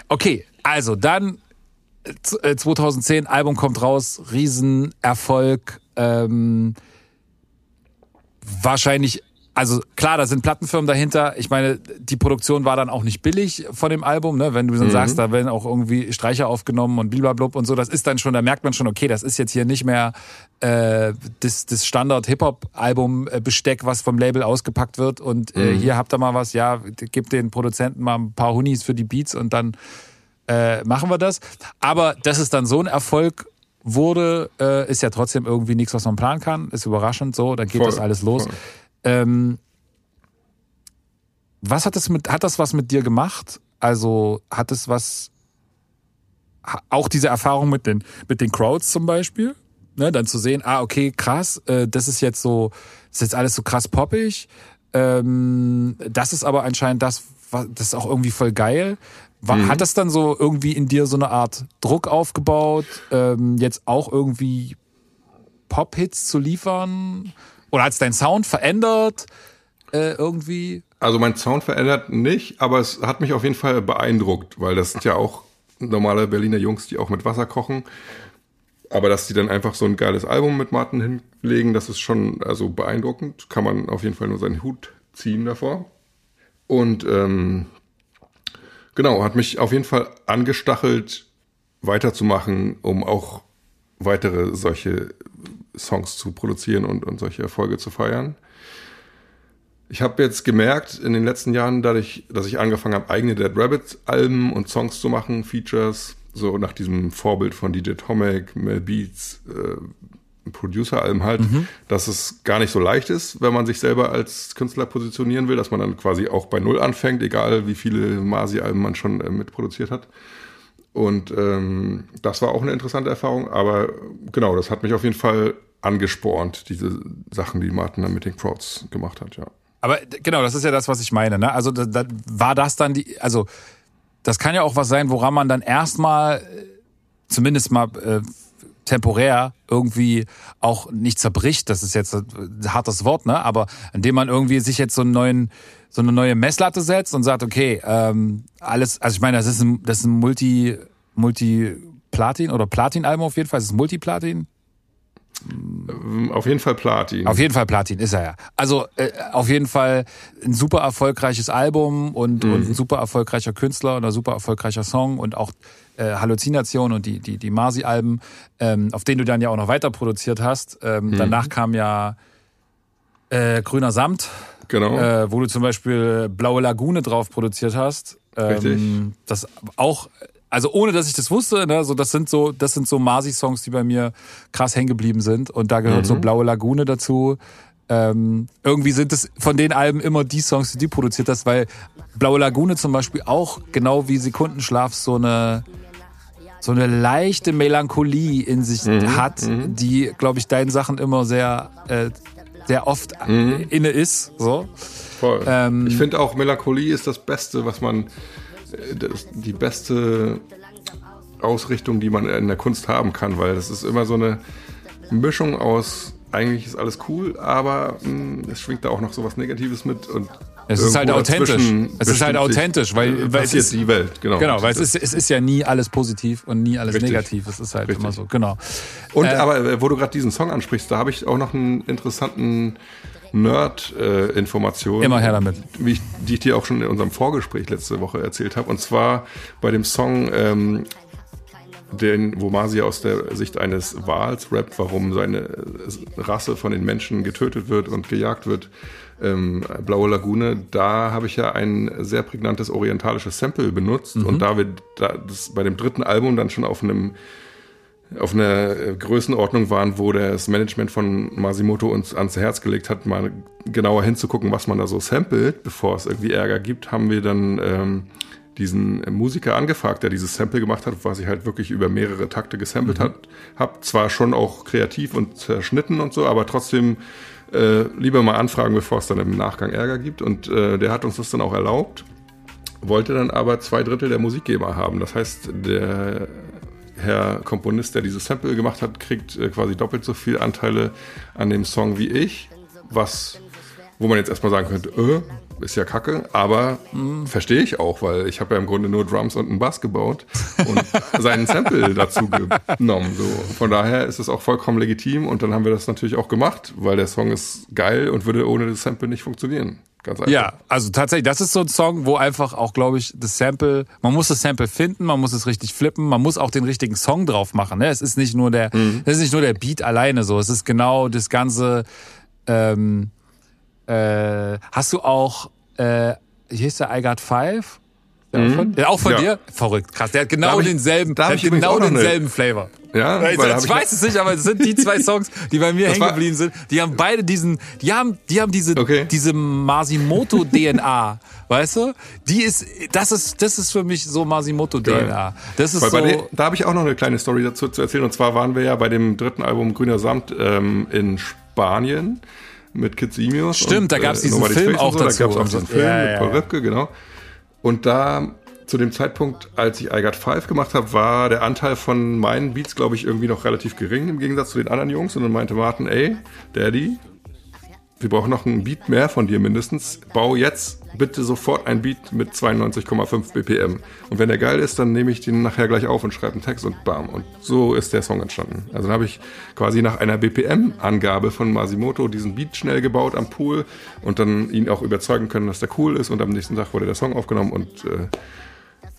okay, also dann äh, z- äh, 2010, Album kommt raus, Riesenerfolg. Ähm, wahrscheinlich, also klar, da sind Plattenfirmen dahinter. Ich meine, die Produktion war dann auch nicht billig von dem Album, ne? Wenn du dann sagst, da werden auch irgendwie Streicher aufgenommen und blablabla und so, das ist dann schon, da merkt man schon, okay, das ist jetzt hier nicht mehr äh, das, das Standard-Hip-Hop-Album-Besteck, was vom Label ausgepackt wird und äh, hier habt ihr mal was, ja, gebt den Produzenten mal ein paar Hunis für die Beats und dann äh, machen wir das. Aber dass es dann so ein Erfolg wurde, äh, ist ja trotzdem irgendwie nichts, was man planen kann. Ist überraschend so, dann geht Voll, das alles los. Ähm, was hat das mit, hat das was mit dir gemacht? Also hat es was, auch diese Erfahrung mit den, mit den Crowds zum Beispiel? Ne, dann zu sehen, ah, okay, krass, äh, das ist jetzt so, ist jetzt alles so krass poppig. Ähm, das ist aber anscheinend das, wa- das ist auch irgendwie voll geil. War, Hat das dann so irgendwie in dir so eine Art Druck aufgebaut, ähm, jetzt auch irgendwie Pop-Hits zu liefern? Oder hat es deinen Sound verändert äh, irgendwie? Also mein Sound verändert nicht, aber es hat mich auf jeden Fall beeindruckt, weil das sind ja auch normale Berliner Jungs, die auch mit Wasser kochen. Aber dass die dann einfach so ein geiles Album mit Martin hinlegen, das ist schon also beeindruckend. Kann man auf jeden Fall nur seinen Hut ziehen davor. Und ähm, genau, hat mich auf jeden Fall angestachelt, weiterzumachen, um auch weitere solche Songs zu produzieren und, und solche Erfolge zu feiern. Ich habe jetzt gemerkt in den letzten Jahren, dadurch, dass ich angefangen habe, eigene Dead Rabbit Alben und Songs zu machen, Features, so nach diesem Vorbild von DJ Tomek, Mel Beats, äh, Producer-Alben halt, dass es gar nicht so leicht ist, wenn man sich selber als Künstler positionieren will, dass man dann quasi auch bei Null anfängt, egal wie viele Masi-Alben man schon äh, mitproduziert hat. Und ähm, das war auch eine interessante Erfahrung, aber genau, das hat mich auf jeden Fall angespornt, diese Sachen, die Martin dann mit den Crowds gemacht hat, ja. Aber genau, das ist ja das, was ich meine. Ne? Also da, da, war das dann die, also das kann ja auch was sein, woran man dann erstmal, äh, zumindest mal äh, temporär irgendwie auch nicht zerbricht. Das ist jetzt ein hartes Wort, ne? Aber indem man irgendwie sich jetzt so einen neuen, so eine neue Messlatte setzt und sagt, okay, ähm, alles, also ich meine, das ist ein, das ist ein Multi, Multi-Platin oder Platin-Album auf jeden Fall. Es ist Multi-Platin. Auf jeden Fall Platin. Auf jeden Fall Platin ist er ja. Also äh, auf jeden Fall ein super erfolgreiches Album und, und ein super erfolgreicher Künstler und ein super erfolgreicher Song und auch äh, Halluzination und die, die, die Marsi-Alben, ähm, auf denen du dann ja auch noch weiter produziert hast. Ähm, Danach kam ja äh, Grüner Samt, genau. äh, wo du zum Beispiel Blaue Lagune drauf produziert hast. Richtig. Ähm, das auch, also ohne dass ich das wusste, ne, so das sind so, das sind so Marsi-Songs, die bei mir krass hängen geblieben sind. Und da gehört so Blaue Lagune dazu. Ähm, irgendwie sind es von den Alben immer die Songs, die du produziert hast, weil Blaue Lagune zum Beispiel auch genau wie Sekundenschlaf so eine so eine leichte Melancholie in sich hat, die, glaube ich, deinen Sachen immer sehr, äh, sehr oft inne ist. So. Voll. ähm, ich finde auch Melancholie ist das Beste, was man, äh, das, die beste Ausrichtung, die man in der Kunst haben kann, weil das ist immer so eine Mischung aus, eigentlich ist alles cool, aber mh, es schwingt da auch noch so was Negatives mit und Es ist halt authentisch. Es ist halt authentisch, weil, weil es ist, die Welt, genau. Genau, weil es ist, es ist ja nie alles positiv und nie alles Richtig. negativ. Es ist halt Richtig. immer so, genau. Und Äh, aber äh, wo du gerade diesen Song ansprichst, da habe ich auch noch einen interessanten Nerd-Information. Immer her damit. Wie ich, die ich dir auch schon in unserem Vorgespräch letzte Woche erzählt habe. Und zwar bei dem Song, ähm, den, wo Masi aus der Sicht eines Wals rappt, warum seine äh, Rasse von den Menschen getötet wird und gejagt wird. Ähm, Blaue Lagune, da habe ich ja ein sehr prägnantes orientalisches Sample benutzt. Mhm. Und da wir da das bei dem dritten Album dann schon auf einem auf einer äh, Größenordnung waren, wo das Management von Masimoto uns ans Herz gelegt hat, mal genauer hinzugucken, was man da so samplet, bevor es irgendwie Ärger gibt, haben wir dann ähm, diesen Musiker angefragt, der dieses Sample gemacht hat, was ich halt wirklich über mehrere Takte gesampelt hat, hab zwar schon auch kreativ und zerschnitten und so, aber trotzdem äh, lieber mal anfragen, bevor es dann im Nachgang Ärger gibt. Und äh, der hat uns das dann auch erlaubt, wollte dann aber zwei Drittel der Musikgeber haben. Das heißt, der Herr Komponist, der dieses Sample gemacht hat, kriegt äh, quasi doppelt so viel Anteile an dem Song wie ich, was, wo man jetzt erstmal sagen könnte, äh, ist ja kacke, aber verstehe ich auch, weil ich habe ja im Grunde nur Drums und einen Bass gebaut und <laughs> seinen Sample dazu genommen. So. Von daher ist es auch vollkommen legitim und dann haben wir das natürlich auch gemacht, weil der Song ist geil und würde ohne das Sample nicht funktionieren. Ganz einfach. Ja, also tatsächlich, das ist so ein Song, wo einfach auch, glaube ich, das Sample, man muss das Sample finden, man muss es richtig flippen, man muss auch den richtigen Song drauf machen. Ne? Es ist nicht nur der, es ist nicht nur der Beat alleine so, es ist genau das ganze. Ähm, äh, hast du auch, äh, hier ist der I Got Five? Von, der auch von Ja. dir? Verrückt, krass. Der hat genau ich- denselben, der hat genau denselben Flavor. Ja, ich, ich weiß es nicht, aber es sind die zwei <laughs> Songs, die bei mir hängen geblieben sind. Die haben beide diesen, die haben, die haben diese, Okay. diese Masimoto-DNA, <laughs> weißt du? Die ist, das ist, das ist für mich so Masimoto-DNA. Das ist Weil so. den, da habe ich auch noch eine kleine Story dazu zu erzählen. Und zwar waren wir ja bei dem dritten Album Grüner Samt ähm, in Spanien mit Kid Simios. Stimmt, und, da gab's diesen Nobody's Film Face und auch so. dazu Da gab's auch und diesen. Film Ja, mit Paul ja. Ripke, genau. Und da zu dem Zeitpunkt, als ich I Got Five gemacht habe, war der Anteil von meinen Beats, glaube ich, irgendwie noch relativ gering im Gegensatz zu den anderen Jungs. Und dann meinte Martin, ey, Daddy, wir brauchen noch ein Beat mehr von dir mindestens. Bau jetzt bitte sofort ein Beat mit 92,5 BPM. Und wenn der geil ist, dann nehme ich den nachher gleich auf und schreibe einen Text und bam. Und so ist der Song entstanden. Also dann habe ich quasi nach einer BPM-Angabe von Masimoto diesen Beat schnell gebaut am Pool und dann ihn auch überzeugen können, dass der cool ist. Und am nächsten Tag wurde der Song aufgenommen und äh,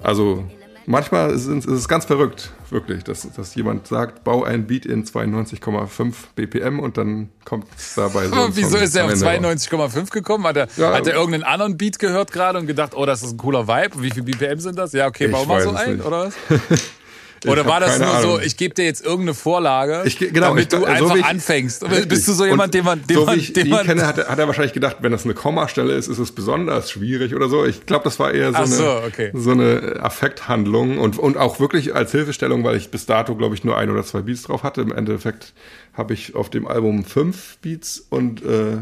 also manchmal ist es, ist es ganz verrückt, wirklich, dass, dass jemand sagt, bau ein Beat in 92,5 BPM und dann kommt dabei so. Aber <laughs> ein wieso ist er auf Ende raus. 92,5 gekommen? Hat er, Ja. hat er irgendeinen anderen Beat gehört gerade und gedacht, oh, das ist ein cooler Vibe? Wie viel BPM sind das? Ja, okay, bau mal so es ein, nicht. oder was? <laughs> Oder war das nur so, Ahnung. ich gebe dir jetzt irgendeine Vorlage, Ich ge- genau, damit ich- du so einfach ich- anfängst? Oder Richtig. bist du so jemand, den man, den so man, wie ich den man kenne, hat, er- hat er wahrscheinlich gedacht, wenn das eine Kommastelle ist, ist es besonders schwierig oder so. Ich glaube, das war eher so, Ach so, eine, okay. so eine Affekthandlung und, und auch wirklich als Hilfestellung, weil ich bis dato, glaube ich, nur ein oder zwei Beats drauf hatte. Im Endeffekt habe ich auf dem Album fünf Beats und äh,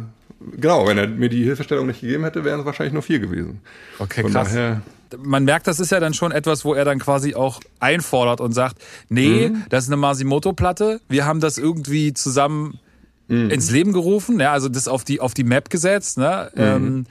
genau, wenn er mir die Hilfestellung nicht gegeben hätte, wären es wahrscheinlich nur vier gewesen. Okay, Von krass. daher, man merkt, das ist ja dann schon etwas, wo er dann quasi auch einfordert und sagt, nee, Mhm. das ist eine Masimoto-Platte, wir haben das irgendwie zusammen Mhm. ins Leben gerufen, ja, also das auf die, auf die Map gesetzt, ne? Mhm. Ähm,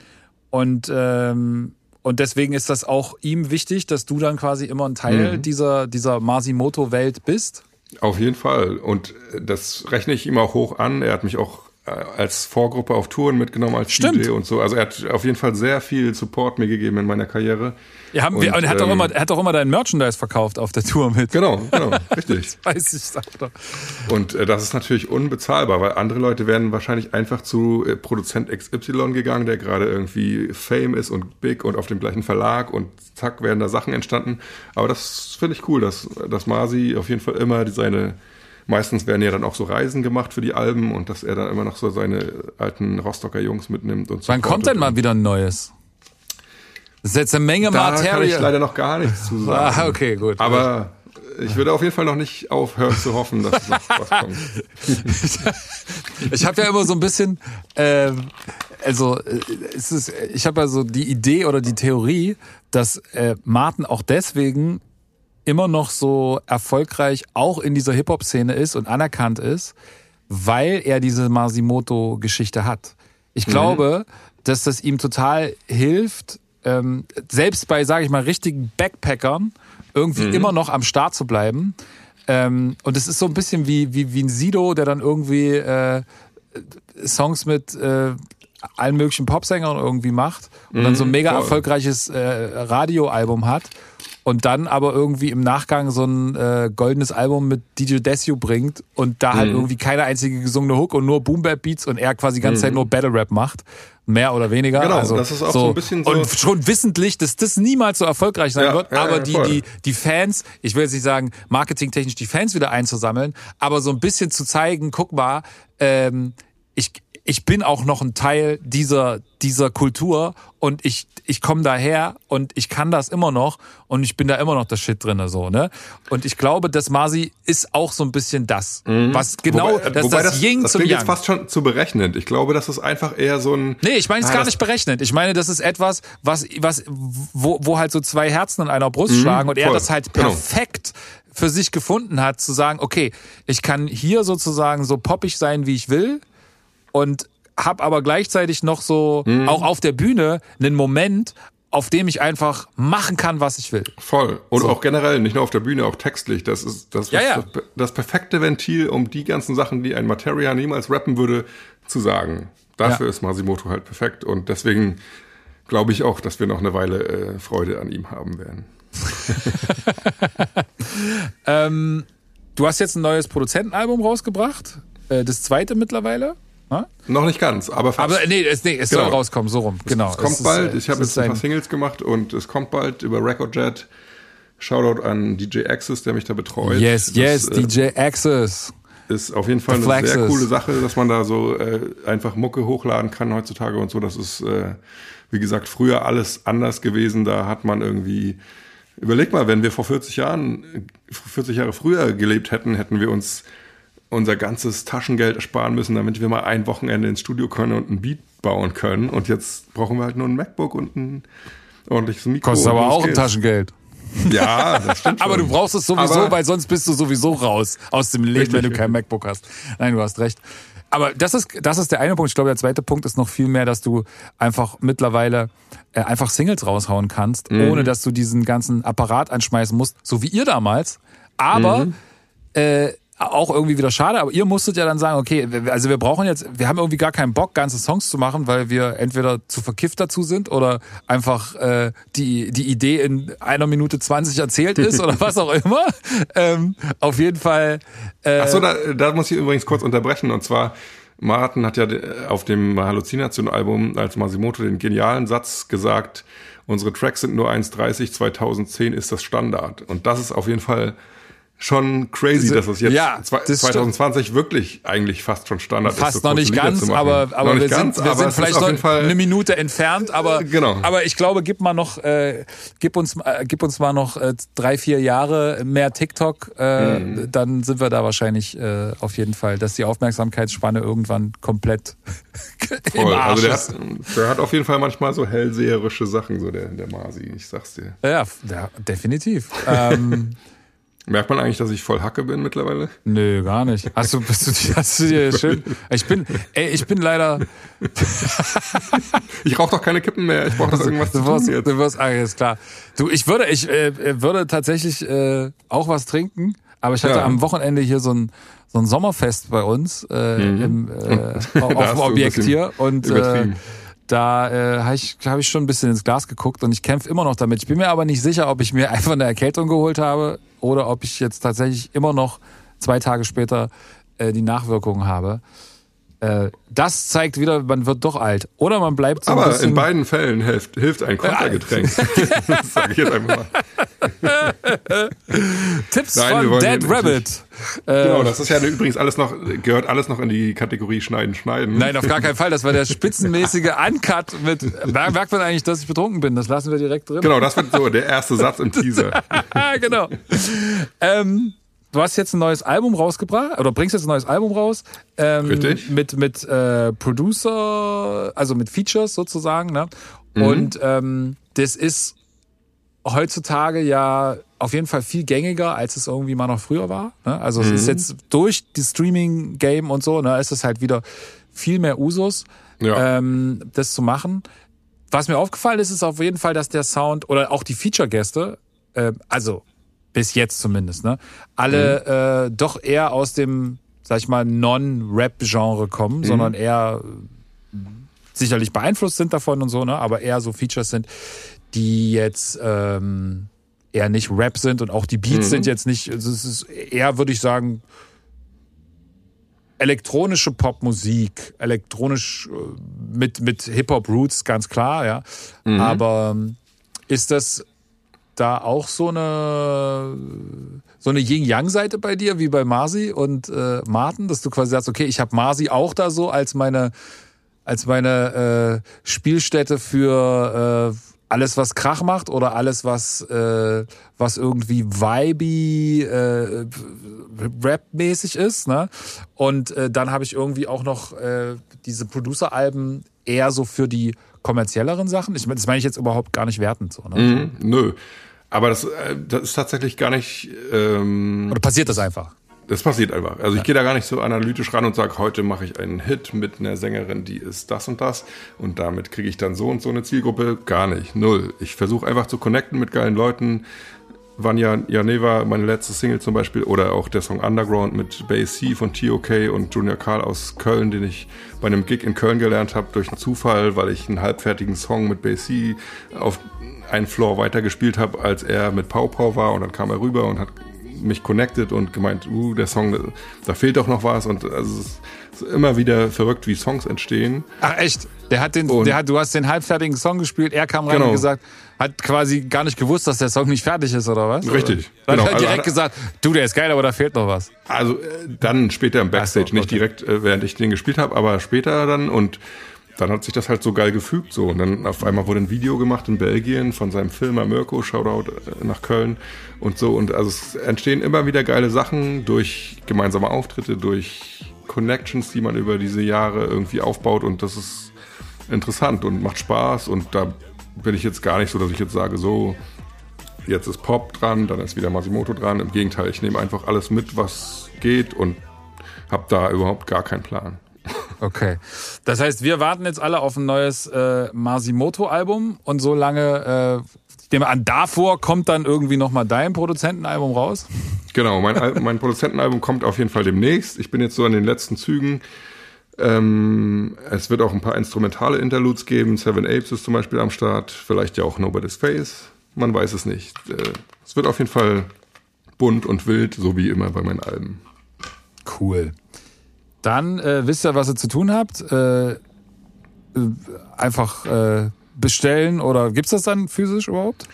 und, ähm, und deswegen ist das auch ihm wichtig, dass du dann quasi immer ein Teil Mhm. dieser, dieser Masimoto-Welt bist. Auf jeden Fall. Und äh, das rechne ich ihm auch hoch an. Er hat mich auch als Vorgruppe auf Touren mitgenommen, als Stimmt. DJ und so. Also er hat auf jeden Fall sehr viel Support mir gegeben in meiner Karriere. Ja, haben wir, und er hat, doch ähm, immer, er hat doch immer dein Merchandise verkauft auf der Tour mit. Genau, genau, <laughs> richtig. Weiß ich, sag doch. Und äh, das ist natürlich unbezahlbar, weil andere Leute wären wahrscheinlich einfach zu äh, Produzent XY gegangen, der gerade irgendwie Fame ist und big und auf dem gleichen Verlag und zack wären da Sachen entstanden. Aber das finde ich cool, dass, dass Masi auf jeden Fall immer seine, meistens werden ja dann auch so Reisen gemacht für die Alben und dass er dann immer noch so seine alten Rostocker Jungs mitnimmt und Wann kommt denn mal wieder ein neues? Das ist jetzt eine Menge Da kann ich leider noch gar nichts zu sagen. Ah, okay, gut. Aber ich würde auf jeden Fall noch nicht aufhören zu hoffen, dass noch was kommt. <laughs> Ich habe ja immer so ein bisschen, ähm, also äh, es ist, ich habe ja so die Idee oder die Theorie, dass äh, Martin auch deswegen immer noch so erfolgreich auch in dieser Hip-Hop-Szene ist und anerkannt ist, weil er diese Masimoto-Geschichte hat. Ich glaube, dass das ihm total hilft, ähm, selbst bei, sage ich mal, richtigen Backpackern irgendwie mhm. immer noch am Start zu bleiben. Ähm, und es ist so ein bisschen wie, wie, wie ein Sido, der dann irgendwie äh, Songs mit äh, allen möglichen Popsängern irgendwie macht und mhm, dann so ein mega voll. erfolgreiches äh, Radioalbum hat und dann aber irgendwie im Nachgang so ein äh, goldenes Album mit DJ Desio bringt und da halt mhm. irgendwie keine einzige gesungene Hook und nur Boom Bap Beats und er quasi die ganze mhm. Zeit nur Battle Rap macht. Mehr oder weniger. Genau, also, das ist auch so, so ein bisschen so. Und schon wissentlich, dass das niemals so erfolgreich sein ja, wird. Ja, aber ja, die, die, die Fans, ich will jetzt nicht sagen, marketingtechnisch die Fans wieder einzusammeln, aber so ein bisschen zu zeigen, guck mal, ähm, ich, ich bin auch noch ein Teil dieser, dieser Kultur und ich, ich komme daher und ich kann das immer noch und ich bin da immer noch das Shit drinne so, ne? Und ich glaube, dass Masi ist auch so ein bisschen das, mhm. was genau, wobei, das, wobei das, das Ying das zum Yang. jetzt fast schon zu berechnen. Ich glaube, das ist einfach eher so ein. Nee, ich meine es ah, gar nicht berechnet. Ich meine, das ist etwas, was, was, wo, wo halt so zwei Herzen in einer Brust mhm, schlagen und voll. er das halt genau. perfekt genau. für sich gefunden hat, zu sagen, okay, ich kann hier sozusagen so poppig sein, wie ich will und habe aber gleichzeitig noch so mhm. auch auf der Bühne einen Moment, auf dem ich einfach machen kann, was ich will. Voll. Und so. auch generell, nicht nur auf der Bühne, auch textlich. Das ist das, ja, ja. das, das perfekte Ventil, um die ganzen Sachen, die ein Materia niemals rappen würde, zu sagen. Dafür ja. ist Masimoto halt perfekt. Und deswegen glaube ich auch, dass wir noch eine Weile äh, Freude an ihm haben werden. <laughs> ähm, du hast jetzt ein neues Produzentenalbum rausgebracht. Äh, das zweite mittlerweile. Ha? Noch nicht ganz, aber fast. Aber nee, es, nee, es genau. soll rauskommen, so rum. Genau. Es, es kommt es bald. Ist, äh, ich habe jetzt ein paar Singles gemacht und es kommt bald über Recordjet. Shoutout an DJ Access, der mich da betreut. Yes, das, yes, äh, DJ Access. Ist auf jeden Fall The eine sehr coole Sache, dass man da so äh, einfach Mucke hochladen kann heutzutage und so. Das ist, äh, wie gesagt, früher alles anders gewesen. Da hat man irgendwie Überleg mal, wenn wir vor 40 Jahren, 40 Jahre früher gelebt hätten, hätten wir uns unser ganzes Taschengeld ersparen müssen, damit wir mal ein Wochenende ins Studio können und ein Beat bauen können. Und jetzt brauchen wir halt nur ein MacBook und ein ordentliches Mikro. Kostet aber auch ein Taschengeld. Ja, das stimmt. <laughs> aber du brauchst es sowieso, aber weil sonst bist du sowieso raus aus dem Leben, wenn du kein MacBook hast. Nein, du hast recht. Aber das ist, das ist der eine Punkt. Ich glaube, der zweite Punkt ist noch viel mehr, dass du einfach mittlerweile äh, einfach Singles raushauen kannst, mhm. ohne dass du diesen ganzen Apparat anschmeißen musst, so wie ihr damals. Aber mhm. äh, auch irgendwie wieder schade, aber ihr musstet ja dann sagen, okay, also wir brauchen jetzt, wir haben irgendwie gar keinen Bock, ganze Songs zu machen, weil wir entweder zu verkifft dazu sind oder einfach äh, die, die Idee in einer Minute zwanzig erzählt ist oder was auch immer. <laughs> Ähm, auf jeden Fall. Äh, Achso, da, da muss ich übrigens kurz unterbrechen und zwar, Martin hat ja auf dem Halluzination-Album als Masimoto den genialen Satz gesagt, unsere Tracks sind nur 1,30, 2010 ist das Standard. Und das ist auf jeden Fall schon crazy, dass es jetzt ja, das 2020 stimmt. wirklich eigentlich fast schon Standard fast ist. Fast noch nicht ganz, aber, aber wir, ganz, sind, wir sind vielleicht noch eine Minute entfernt, aber, genau. aber ich glaube, gib mal noch, äh, gib uns, äh, gib uns mal noch äh, drei, vier Jahre mehr TikTok, äh, mhm. dann sind wir da wahrscheinlich äh, auf jeden Fall, dass die Aufmerksamkeitsspanne irgendwann komplett <laughs> Voll. also der hat, der hat auf jeden Fall manchmal so hellseherische Sachen, so der, der Masi, ich sag's dir. Ja, ja definitiv. ähm, <laughs> Merkt man eigentlich, dass ich voll Hacke bin mittlerweile? Nö, gar nicht. Hast du, bist du, hast du dir schön. Ich bin, ey, ich bin leider. <laughs> ich rauche doch keine Kippen mehr. Ich brauche das irgendwas du zu wirst, tun jetzt. Du wirst, ah, ist klar. Du, ich würde, ich äh, würde tatsächlich äh, auch was trinken, aber ich hatte ja. am Wochenende hier so ein so ein Sommerfest bei uns äh, mhm. im, äh, <laughs> auf dem Objekt hier und äh, da äh, habe ich, hab ich schon ein bisschen ins Glas geguckt und ich kämpfe immer noch damit. Ich bin mir aber nicht sicher, ob ich mir <laughs> einfach eine Erkältung geholt habe oder ob ich jetzt tatsächlich immer noch zwei Tage später äh, die Nachwirkungen habe. Äh, das zeigt wieder, man wird doch alt. Oder man bleibt so Aber in beiden Fällen hilft, hilft ein Kontergetränk. das <laughs> sage ich jetzt einfach mal. Tipps Nein, von Dead Rabbit. Genau, das ist ja übrigens alles noch, gehört alles noch in die Kategorie Schneiden, Schneiden. Nein, auf gar keinen Fall. Das war der spitzenmäßige <laughs> Uncut mit, merkt man eigentlich, dass ich betrunken bin. Das lassen wir direkt drin. Genau, das wird so der erste Satz im Teaser. <laughs> genau. Ähm, du hast jetzt ein neues Album rausgebracht oder bringst jetzt ein neues Album raus. Ähm, Richtig. Mit, mit äh, Producer, also mit Features sozusagen. Ne? Mhm. Und ähm, das ist heutzutage ja auf jeden Fall viel gängiger, als es irgendwie mal noch früher war. Ne? Also mhm. es ist mhm. jetzt durch die Streaming-Game und so, ne, ist es halt wieder viel mehr Usus. ja. ähm, das zu machen. Was mir aufgefallen ist, ist auf jeden Fall, dass der Sound oder auch die Feature-Gäste, äh, also bis jetzt zumindest, ne, alle mhm. äh, doch eher aus dem, sag ich mal, Non-Rap-Genre kommen, mhm. sondern eher sicherlich beeinflusst sind davon und so, ne, aber eher so Features sind, die jetzt ähm, eher nicht Rap sind und auch die Beats mhm. sind jetzt nicht, also es ist eher, würde ich sagen, elektronische Popmusik, elektronisch äh, mit, mit Hip-Hop-Roots, ganz klar, ja. Mhm. Aber ähm, ist das da auch so eine so eine Yin-Yang-Seite bei dir, wie bei Marzi und äh, Martin, dass du quasi sagst, okay, ich habe Marzi auch da so als meine als meine äh, Spielstätte für äh, alles, was Krach macht oder alles, was, äh, was irgendwie vibey, äh, Rap-mäßig ist. Ne? Und äh, dann habe ich irgendwie auch noch äh, diese Producer-Alben eher so für die kommerzielleren Sachen. Ich, das meine ich jetzt überhaupt gar nicht wertend. So, ne? Mm, nö. Aber das, äh, das ist tatsächlich gar nicht. Ähm, Oder passiert das einfach? Das passiert einfach. Also ich gehe da gar nicht so analytisch ran und sage, heute mache ich einen Hit mit einer Sängerin, die ist das und das und damit kriege ich dann so und so eine Zielgruppe. Gar nicht. Null. Ich versuche einfach zu connecten mit geilen Leuten. Vanya Janeva, meine letzte Single zum Beispiel, oder auch der Song Underground mit Bay C von TOK und Junior Karl aus Köln, den ich bei einem Gig in Köln gelernt habe durch einen Zufall, weil ich einen halbfertigen Song mit Bay C auf einen Floor weitergespielt habe, als er mit Pau Pau war und dann kam er rüber und hat mich connected und gemeint, uh, der Song, da fehlt doch noch was und also es ist immer wieder verrückt, wie Songs entstehen. Ach echt? Der hat den, und der hat, du hast den halbfertigen Song gespielt, er kam rein genau. und gesagt, hat quasi gar nicht gewusst, dass der Song nicht fertig ist oder was? Richtig. Dann genau. hat er direkt also, gesagt, du, der ist geil, aber da fehlt noch was. Also äh, dann später im Backstage, so, okay. nicht direkt, äh, während ich den gespielt habe, aber später dann und dann hat sich das halt so geil gefügt so und dann auf einmal wurde ein Video gemacht in Belgien von seinem Filmer Mirko, Shoutout äh, nach Köln und so und also es entstehen immer wieder geile Sachen durch gemeinsame Auftritte, durch Connections, die man über diese Jahre irgendwie aufbaut und das ist interessant und macht Spaß und da bin ich jetzt gar nicht so, dass ich jetzt sage so jetzt ist Pop dran, dann ist wieder Masimoto dran. Im Gegenteil, ich nehme einfach alles mit, was geht und habe da überhaupt gar keinen Plan. Okay. Das heißt, wir warten jetzt alle auf ein neues äh, Masimoto-Album und so lange, äh, nehme an, davor kommt dann irgendwie nochmal dein Produzentenalbum raus? Genau, mein, mein Produzentenalbum kommt auf jeden Fall demnächst. Ich bin jetzt so an den letzten Zügen. Ähm, es wird auch ein paar instrumentale Interludes geben. Seven Apes ist zum Beispiel am Start. Vielleicht ja auch Nobody's Face. Man weiß es nicht. Äh, es wird auf jeden Fall bunt und wild, so wie immer bei meinen Alben. Cool. Dann äh, wisst ihr, was ihr zu tun habt. Äh, äh einfach äh, bestellen oder gibt's das dann physisch überhaupt?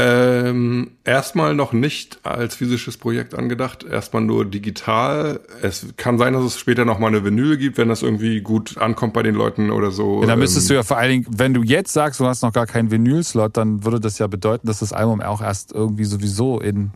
Ähm, erstmal noch nicht als physisches Projekt angedacht, erstmal nur digital. Es kann sein, dass es später noch mal eine Vinyl gibt, wenn das irgendwie gut ankommt bei den Leuten oder so. Ja, dann müsstest ähm, du ja vor allen Dingen, wenn du jetzt sagst, du hast noch gar keinen Vinyl-Slot, dann würde das ja bedeuten, dass das Album auch erst irgendwie sowieso in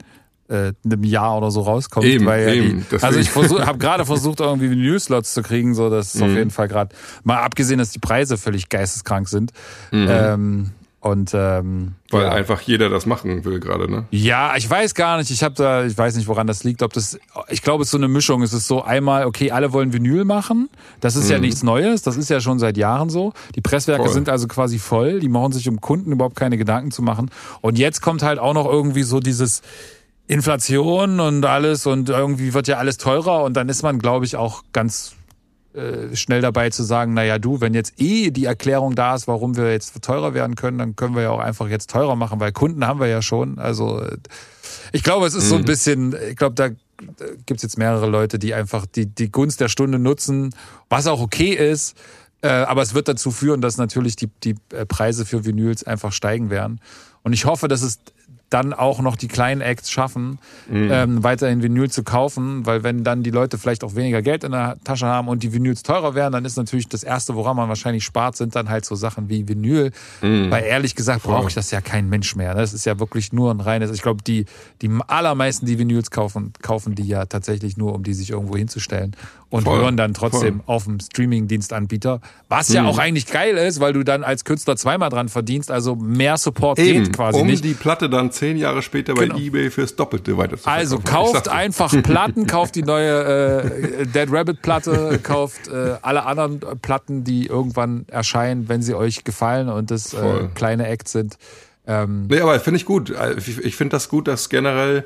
äh, einem Jahr oder so rauskommt. Eben, weil eben, die, also ich habe gerade versucht, irgendwie Vinyl-Slots zu kriegen, so das ist mhm. auf jeden Fall gerade, mal abgesehen, dass die Preise völlig geisteskrank sind. Mhm. Ähm, und ähm, weil ja. einfach jeder das machen will gerade, ne? Ja, ich weiß gar nicht. Ich habe da, ich weiß nicht, woran das liegt. Ob das, ich glaube, es ist so eine Mischung. Es ist so einmal, okay, alle wollen Vinyl machen. Das ist mhm. ja nichts Neues. Das ist ja schon seit Jahren so. Die Presswerke voll. sind also quasi voll. Die machen sich um Kunden überhaupt keine Gedanken zu machen. Und jetzt kommt halt auch noch irgendwie so dieses Inflation und alles und irgendwie wird ja alles teurer und dann ist man, glaube ich, auch ganz äh, schnell dabei zu sagen, naja du, wenn jetzt eh die Erklärung da ist, warum wir jetzt teurer werden können, dann können wir ja auch einfach jetzt teurer machen, weil Kunden haben wir ja schon. Also äh, ich glaube, es ist mhm. so ein mhm. bisschen, ich glaube, da gibt's jetzt mehrere Leute, die einfach die, die Gunst der Stunde nutzen, was auch okay ist. Äh, aber es wird dazu führen, dass natürlich die, die Preise für Vinyls einfach steigen werden. Und ich hoffe, dass es dann auch noch die kleinen Acts schaffen, mhm. ähm, weiterhin Vinyl zu kaufen, weil wenn dann die Leute vielleicht auch weniger Geld in der Tasche haben und die Vinyls teurer werden, dann ist natürlich das Erste, woran man wahrscheinlich spart, sind dann halt so Sachen wie Vinyl. Mhm. Weil ehrlich gesagt brauche ich das ja kein Mensch mehr. Das ist ja wirklich nur ein reines, ich glaube, die, die allermeisten, die Vinyls kaufen, kaufen die ja tatsächlich nur, um die sich irgendwo hinzustellen und Voll. hören dann trotzdem Voll. auf dem Streaming-Dienstanbieter. Was mhm. ja auch eigentlich geil ist, weil du dann als Künstler zweimal dran verdienst, also mehr Support Eben, geht quasi um nicht. die Platte dann zehn Jahre später bei Genau. Ebay fürs Doppelte weiter zu Also kauft einfach Platten, kauft die neue äh, Dead Rabbit Platte, <laughs> kauft äh, alle anderen Platten, die irgendwann erscheinen, wenn sie euch gefallen und das äh, kleine Acts sind. Ähm, Nee, aber finde ich gut. Also Ich, ich finde das gut, dass generell,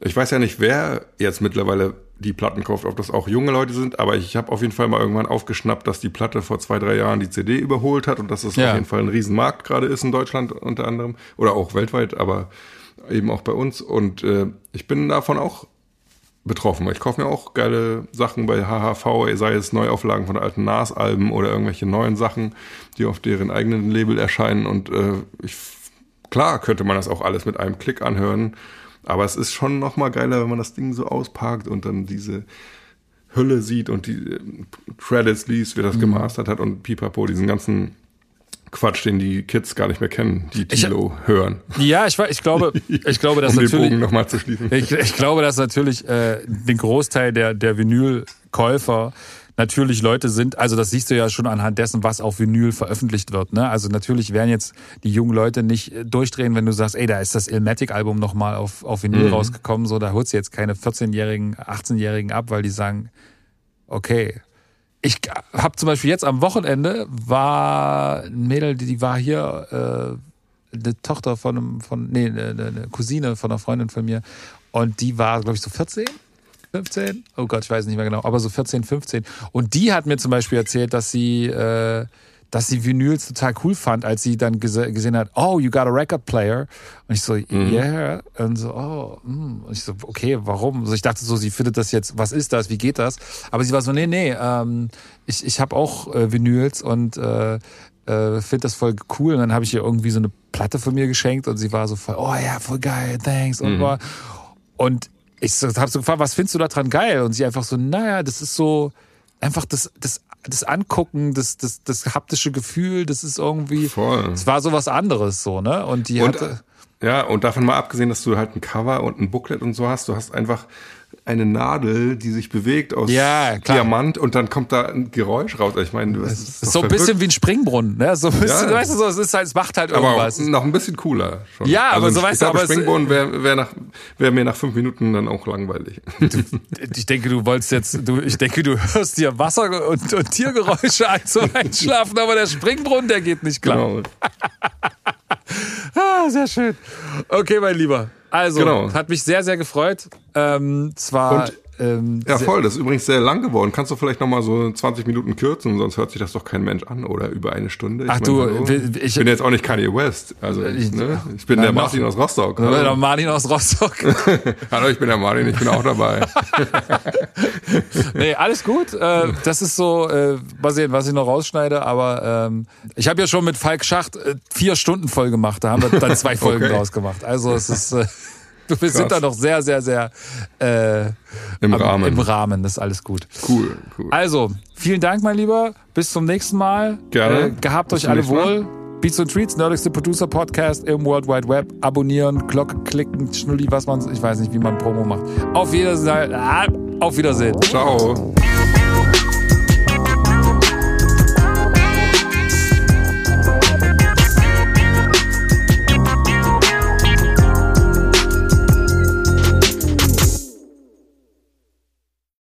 ich weiß ja nicht, wer jetzt mittlerweile die Platten kauft, ob das auch junge Leute sind, aber ich habe auf jeden Fall mal irgendwann aufgeschnappt, dass die Platte vor zwei, drei Jahren die CD überholt hat und dass es Ja. auf jeden Fall ein Riesenmarkt gerade ist in Deutschland unter anderem oder auch weltweit, aber eben auch bei uns. Und äh, ich bin davon auch betroffen. Ich kaufe mir auch geile Sachen bei HHV, sei es Neuauflagen von alten Nas-Alben oder irgendwelche neuen Sachen, die auf deren eigenen Label erscheinen. Und äh, ich, klar könnte man das auch alles mit einem Klick anhören, aber es ist schon noch mal geiler, wenn man das Ding so auspackt und dann diese Hülle sieht und die äh, Credits liest, wer Mhm. das gemastert hat und pipapo, diesen ganzen Quatsch, den die Kids gar nicht mehr kennen, die Ich- Tilo hören. ja, ich, ich glaube, <laughs> ich glaube, dass um den natürlich. Bogen nochmal zu schließen. Ich, ich glaube, dass natürlich äh, den Großteil der, der Vinylkäufer natürlich Leute sind, also das siehst du ja schon anhand dessen, was auf Vinyl veröffentlicht wird. Ne? Also natürlich werden jetzt die jungen Leute nicht äh, durchdrehen, wenn du sagst, ey, da ist das Ilmatic-Album nochmal auf, auf Vinyl rausgekommen, so da holst du jetzt keine 14-Jährigen, 18-Jährigen ab, weil die sagen, okay. Ich habe zum Beispiel jetzt am Wochenende war ein Mädel, die, die war hier, äh, eine Tochter von einem, von, nee, eine, eine Cousine von einer Freundin von mir. Und die war, glaube ich, so 14, 15? Oh Gott, ich weiß nicht mehr genau, aber so 14, 15. Und die hat mir zum Beispiel erzählt, dass sie, äh, dass sie Vinyls total cool fand, als sie dann gese gesehen hat, oh, you got a record player. Und ich so, yeah. Und so, oh, mm. und ich so, okay, warum? Also ich dachte so, sie findet das jetzt, was ist das, wie geht das? Aber sie war so, nee, nee, ähm, ich, ich habe auch äh, Vinyls und äh, äh, finde das voll cool. Und dann habe ich ihr irgendwie so eine Platte von mir geschenkt und sie war so voll, oh ja, voll geil, thanks. Und, war- und ich so, habe so gefragt, was findest du da dran geil? Und sie einfach so, naja, das ist so einfach das, das, das Angucken, das, das, das haptische Gefühl, das ist irgendwie, Voll. es war so was anderes so, ne? Und die Und, hatte, ja, und davon mal abgesehen, dass du halt ein Cover und ein Booklet und so hast, du hast einfach eine Nadel, die sich bewegt aus Ja. Diamant und dann kommt da ein Geräusch raus. Ich meine, das ist, so ein verrückt. bisschen wie ein Springbrunnen, ne? So ein bisschen, Ja. weißt du, so, es ist halt, es macht halt aber irgendwas. noch ein bisschen cooler. Schon. Ja, aber ein- so ich weißt du, aber Springbrunnen wäre wär nach- wär mir nach fünf Minuten dann auch langweilig. Ich denke, du wolltest jetzt, du, ich denke, du hörst dir Wasser- und, und Tiergeräusche an zum Einschlafen, aber der Springbrunnen, der geht nicht klar. genau. Ah, sehr schön. Okay, mein Lieber. Also, Genau. hat mich sehr, sehr gefreut. Ähm, zwar. Und- ähm, Ja, voll. Das ist übrigens sehr lang geworden. Kannst du vielleicht noch mal so 20 Minuten kürzen, sonst hört sich das doch kein Mensch an. Oder über eine Stunde. Ich Ach mein, du, hallo. ich- ich bin jetzt auch nicht Kanye West. Also, Ich- ne? ich bin der Martin aus Rostock. Oder Hallo. Martin aus Rostock. hallo, ich bin der Martin, ich bin auch dabei. <laughs> nee, alles gut. Äh, das ist so, äh, mal sehen, was ich noch rausschneide. Aber ähm, ich habe ja schon mit Falk Schacht äh, vier Stunden voll gemacht. Da haben wir dann zwei <laughs> Folgen Okay. draus gemacht. Also es ist, äh, <laughs> wir sind Krass. da noch sehr, sehr, sehr äh, Im am- Rahmen. Im Rahmen, das ist alles gut. Cool, cool. Also, vielen Dank, mein Lieber. Bis zum nächsten Mal. Gerne. Äh, gehabt Bis euch alle nächsten Mal. wohl. Beats und Treats, nerdigste Producer Podcast im World Wide Web. Abonnieren, Glocke klicken, Schnulli, was man, ich weiß nicht, wie man Promo macht. Auf Wiedersehen. Ah, auf Wiedersehen. Ciao.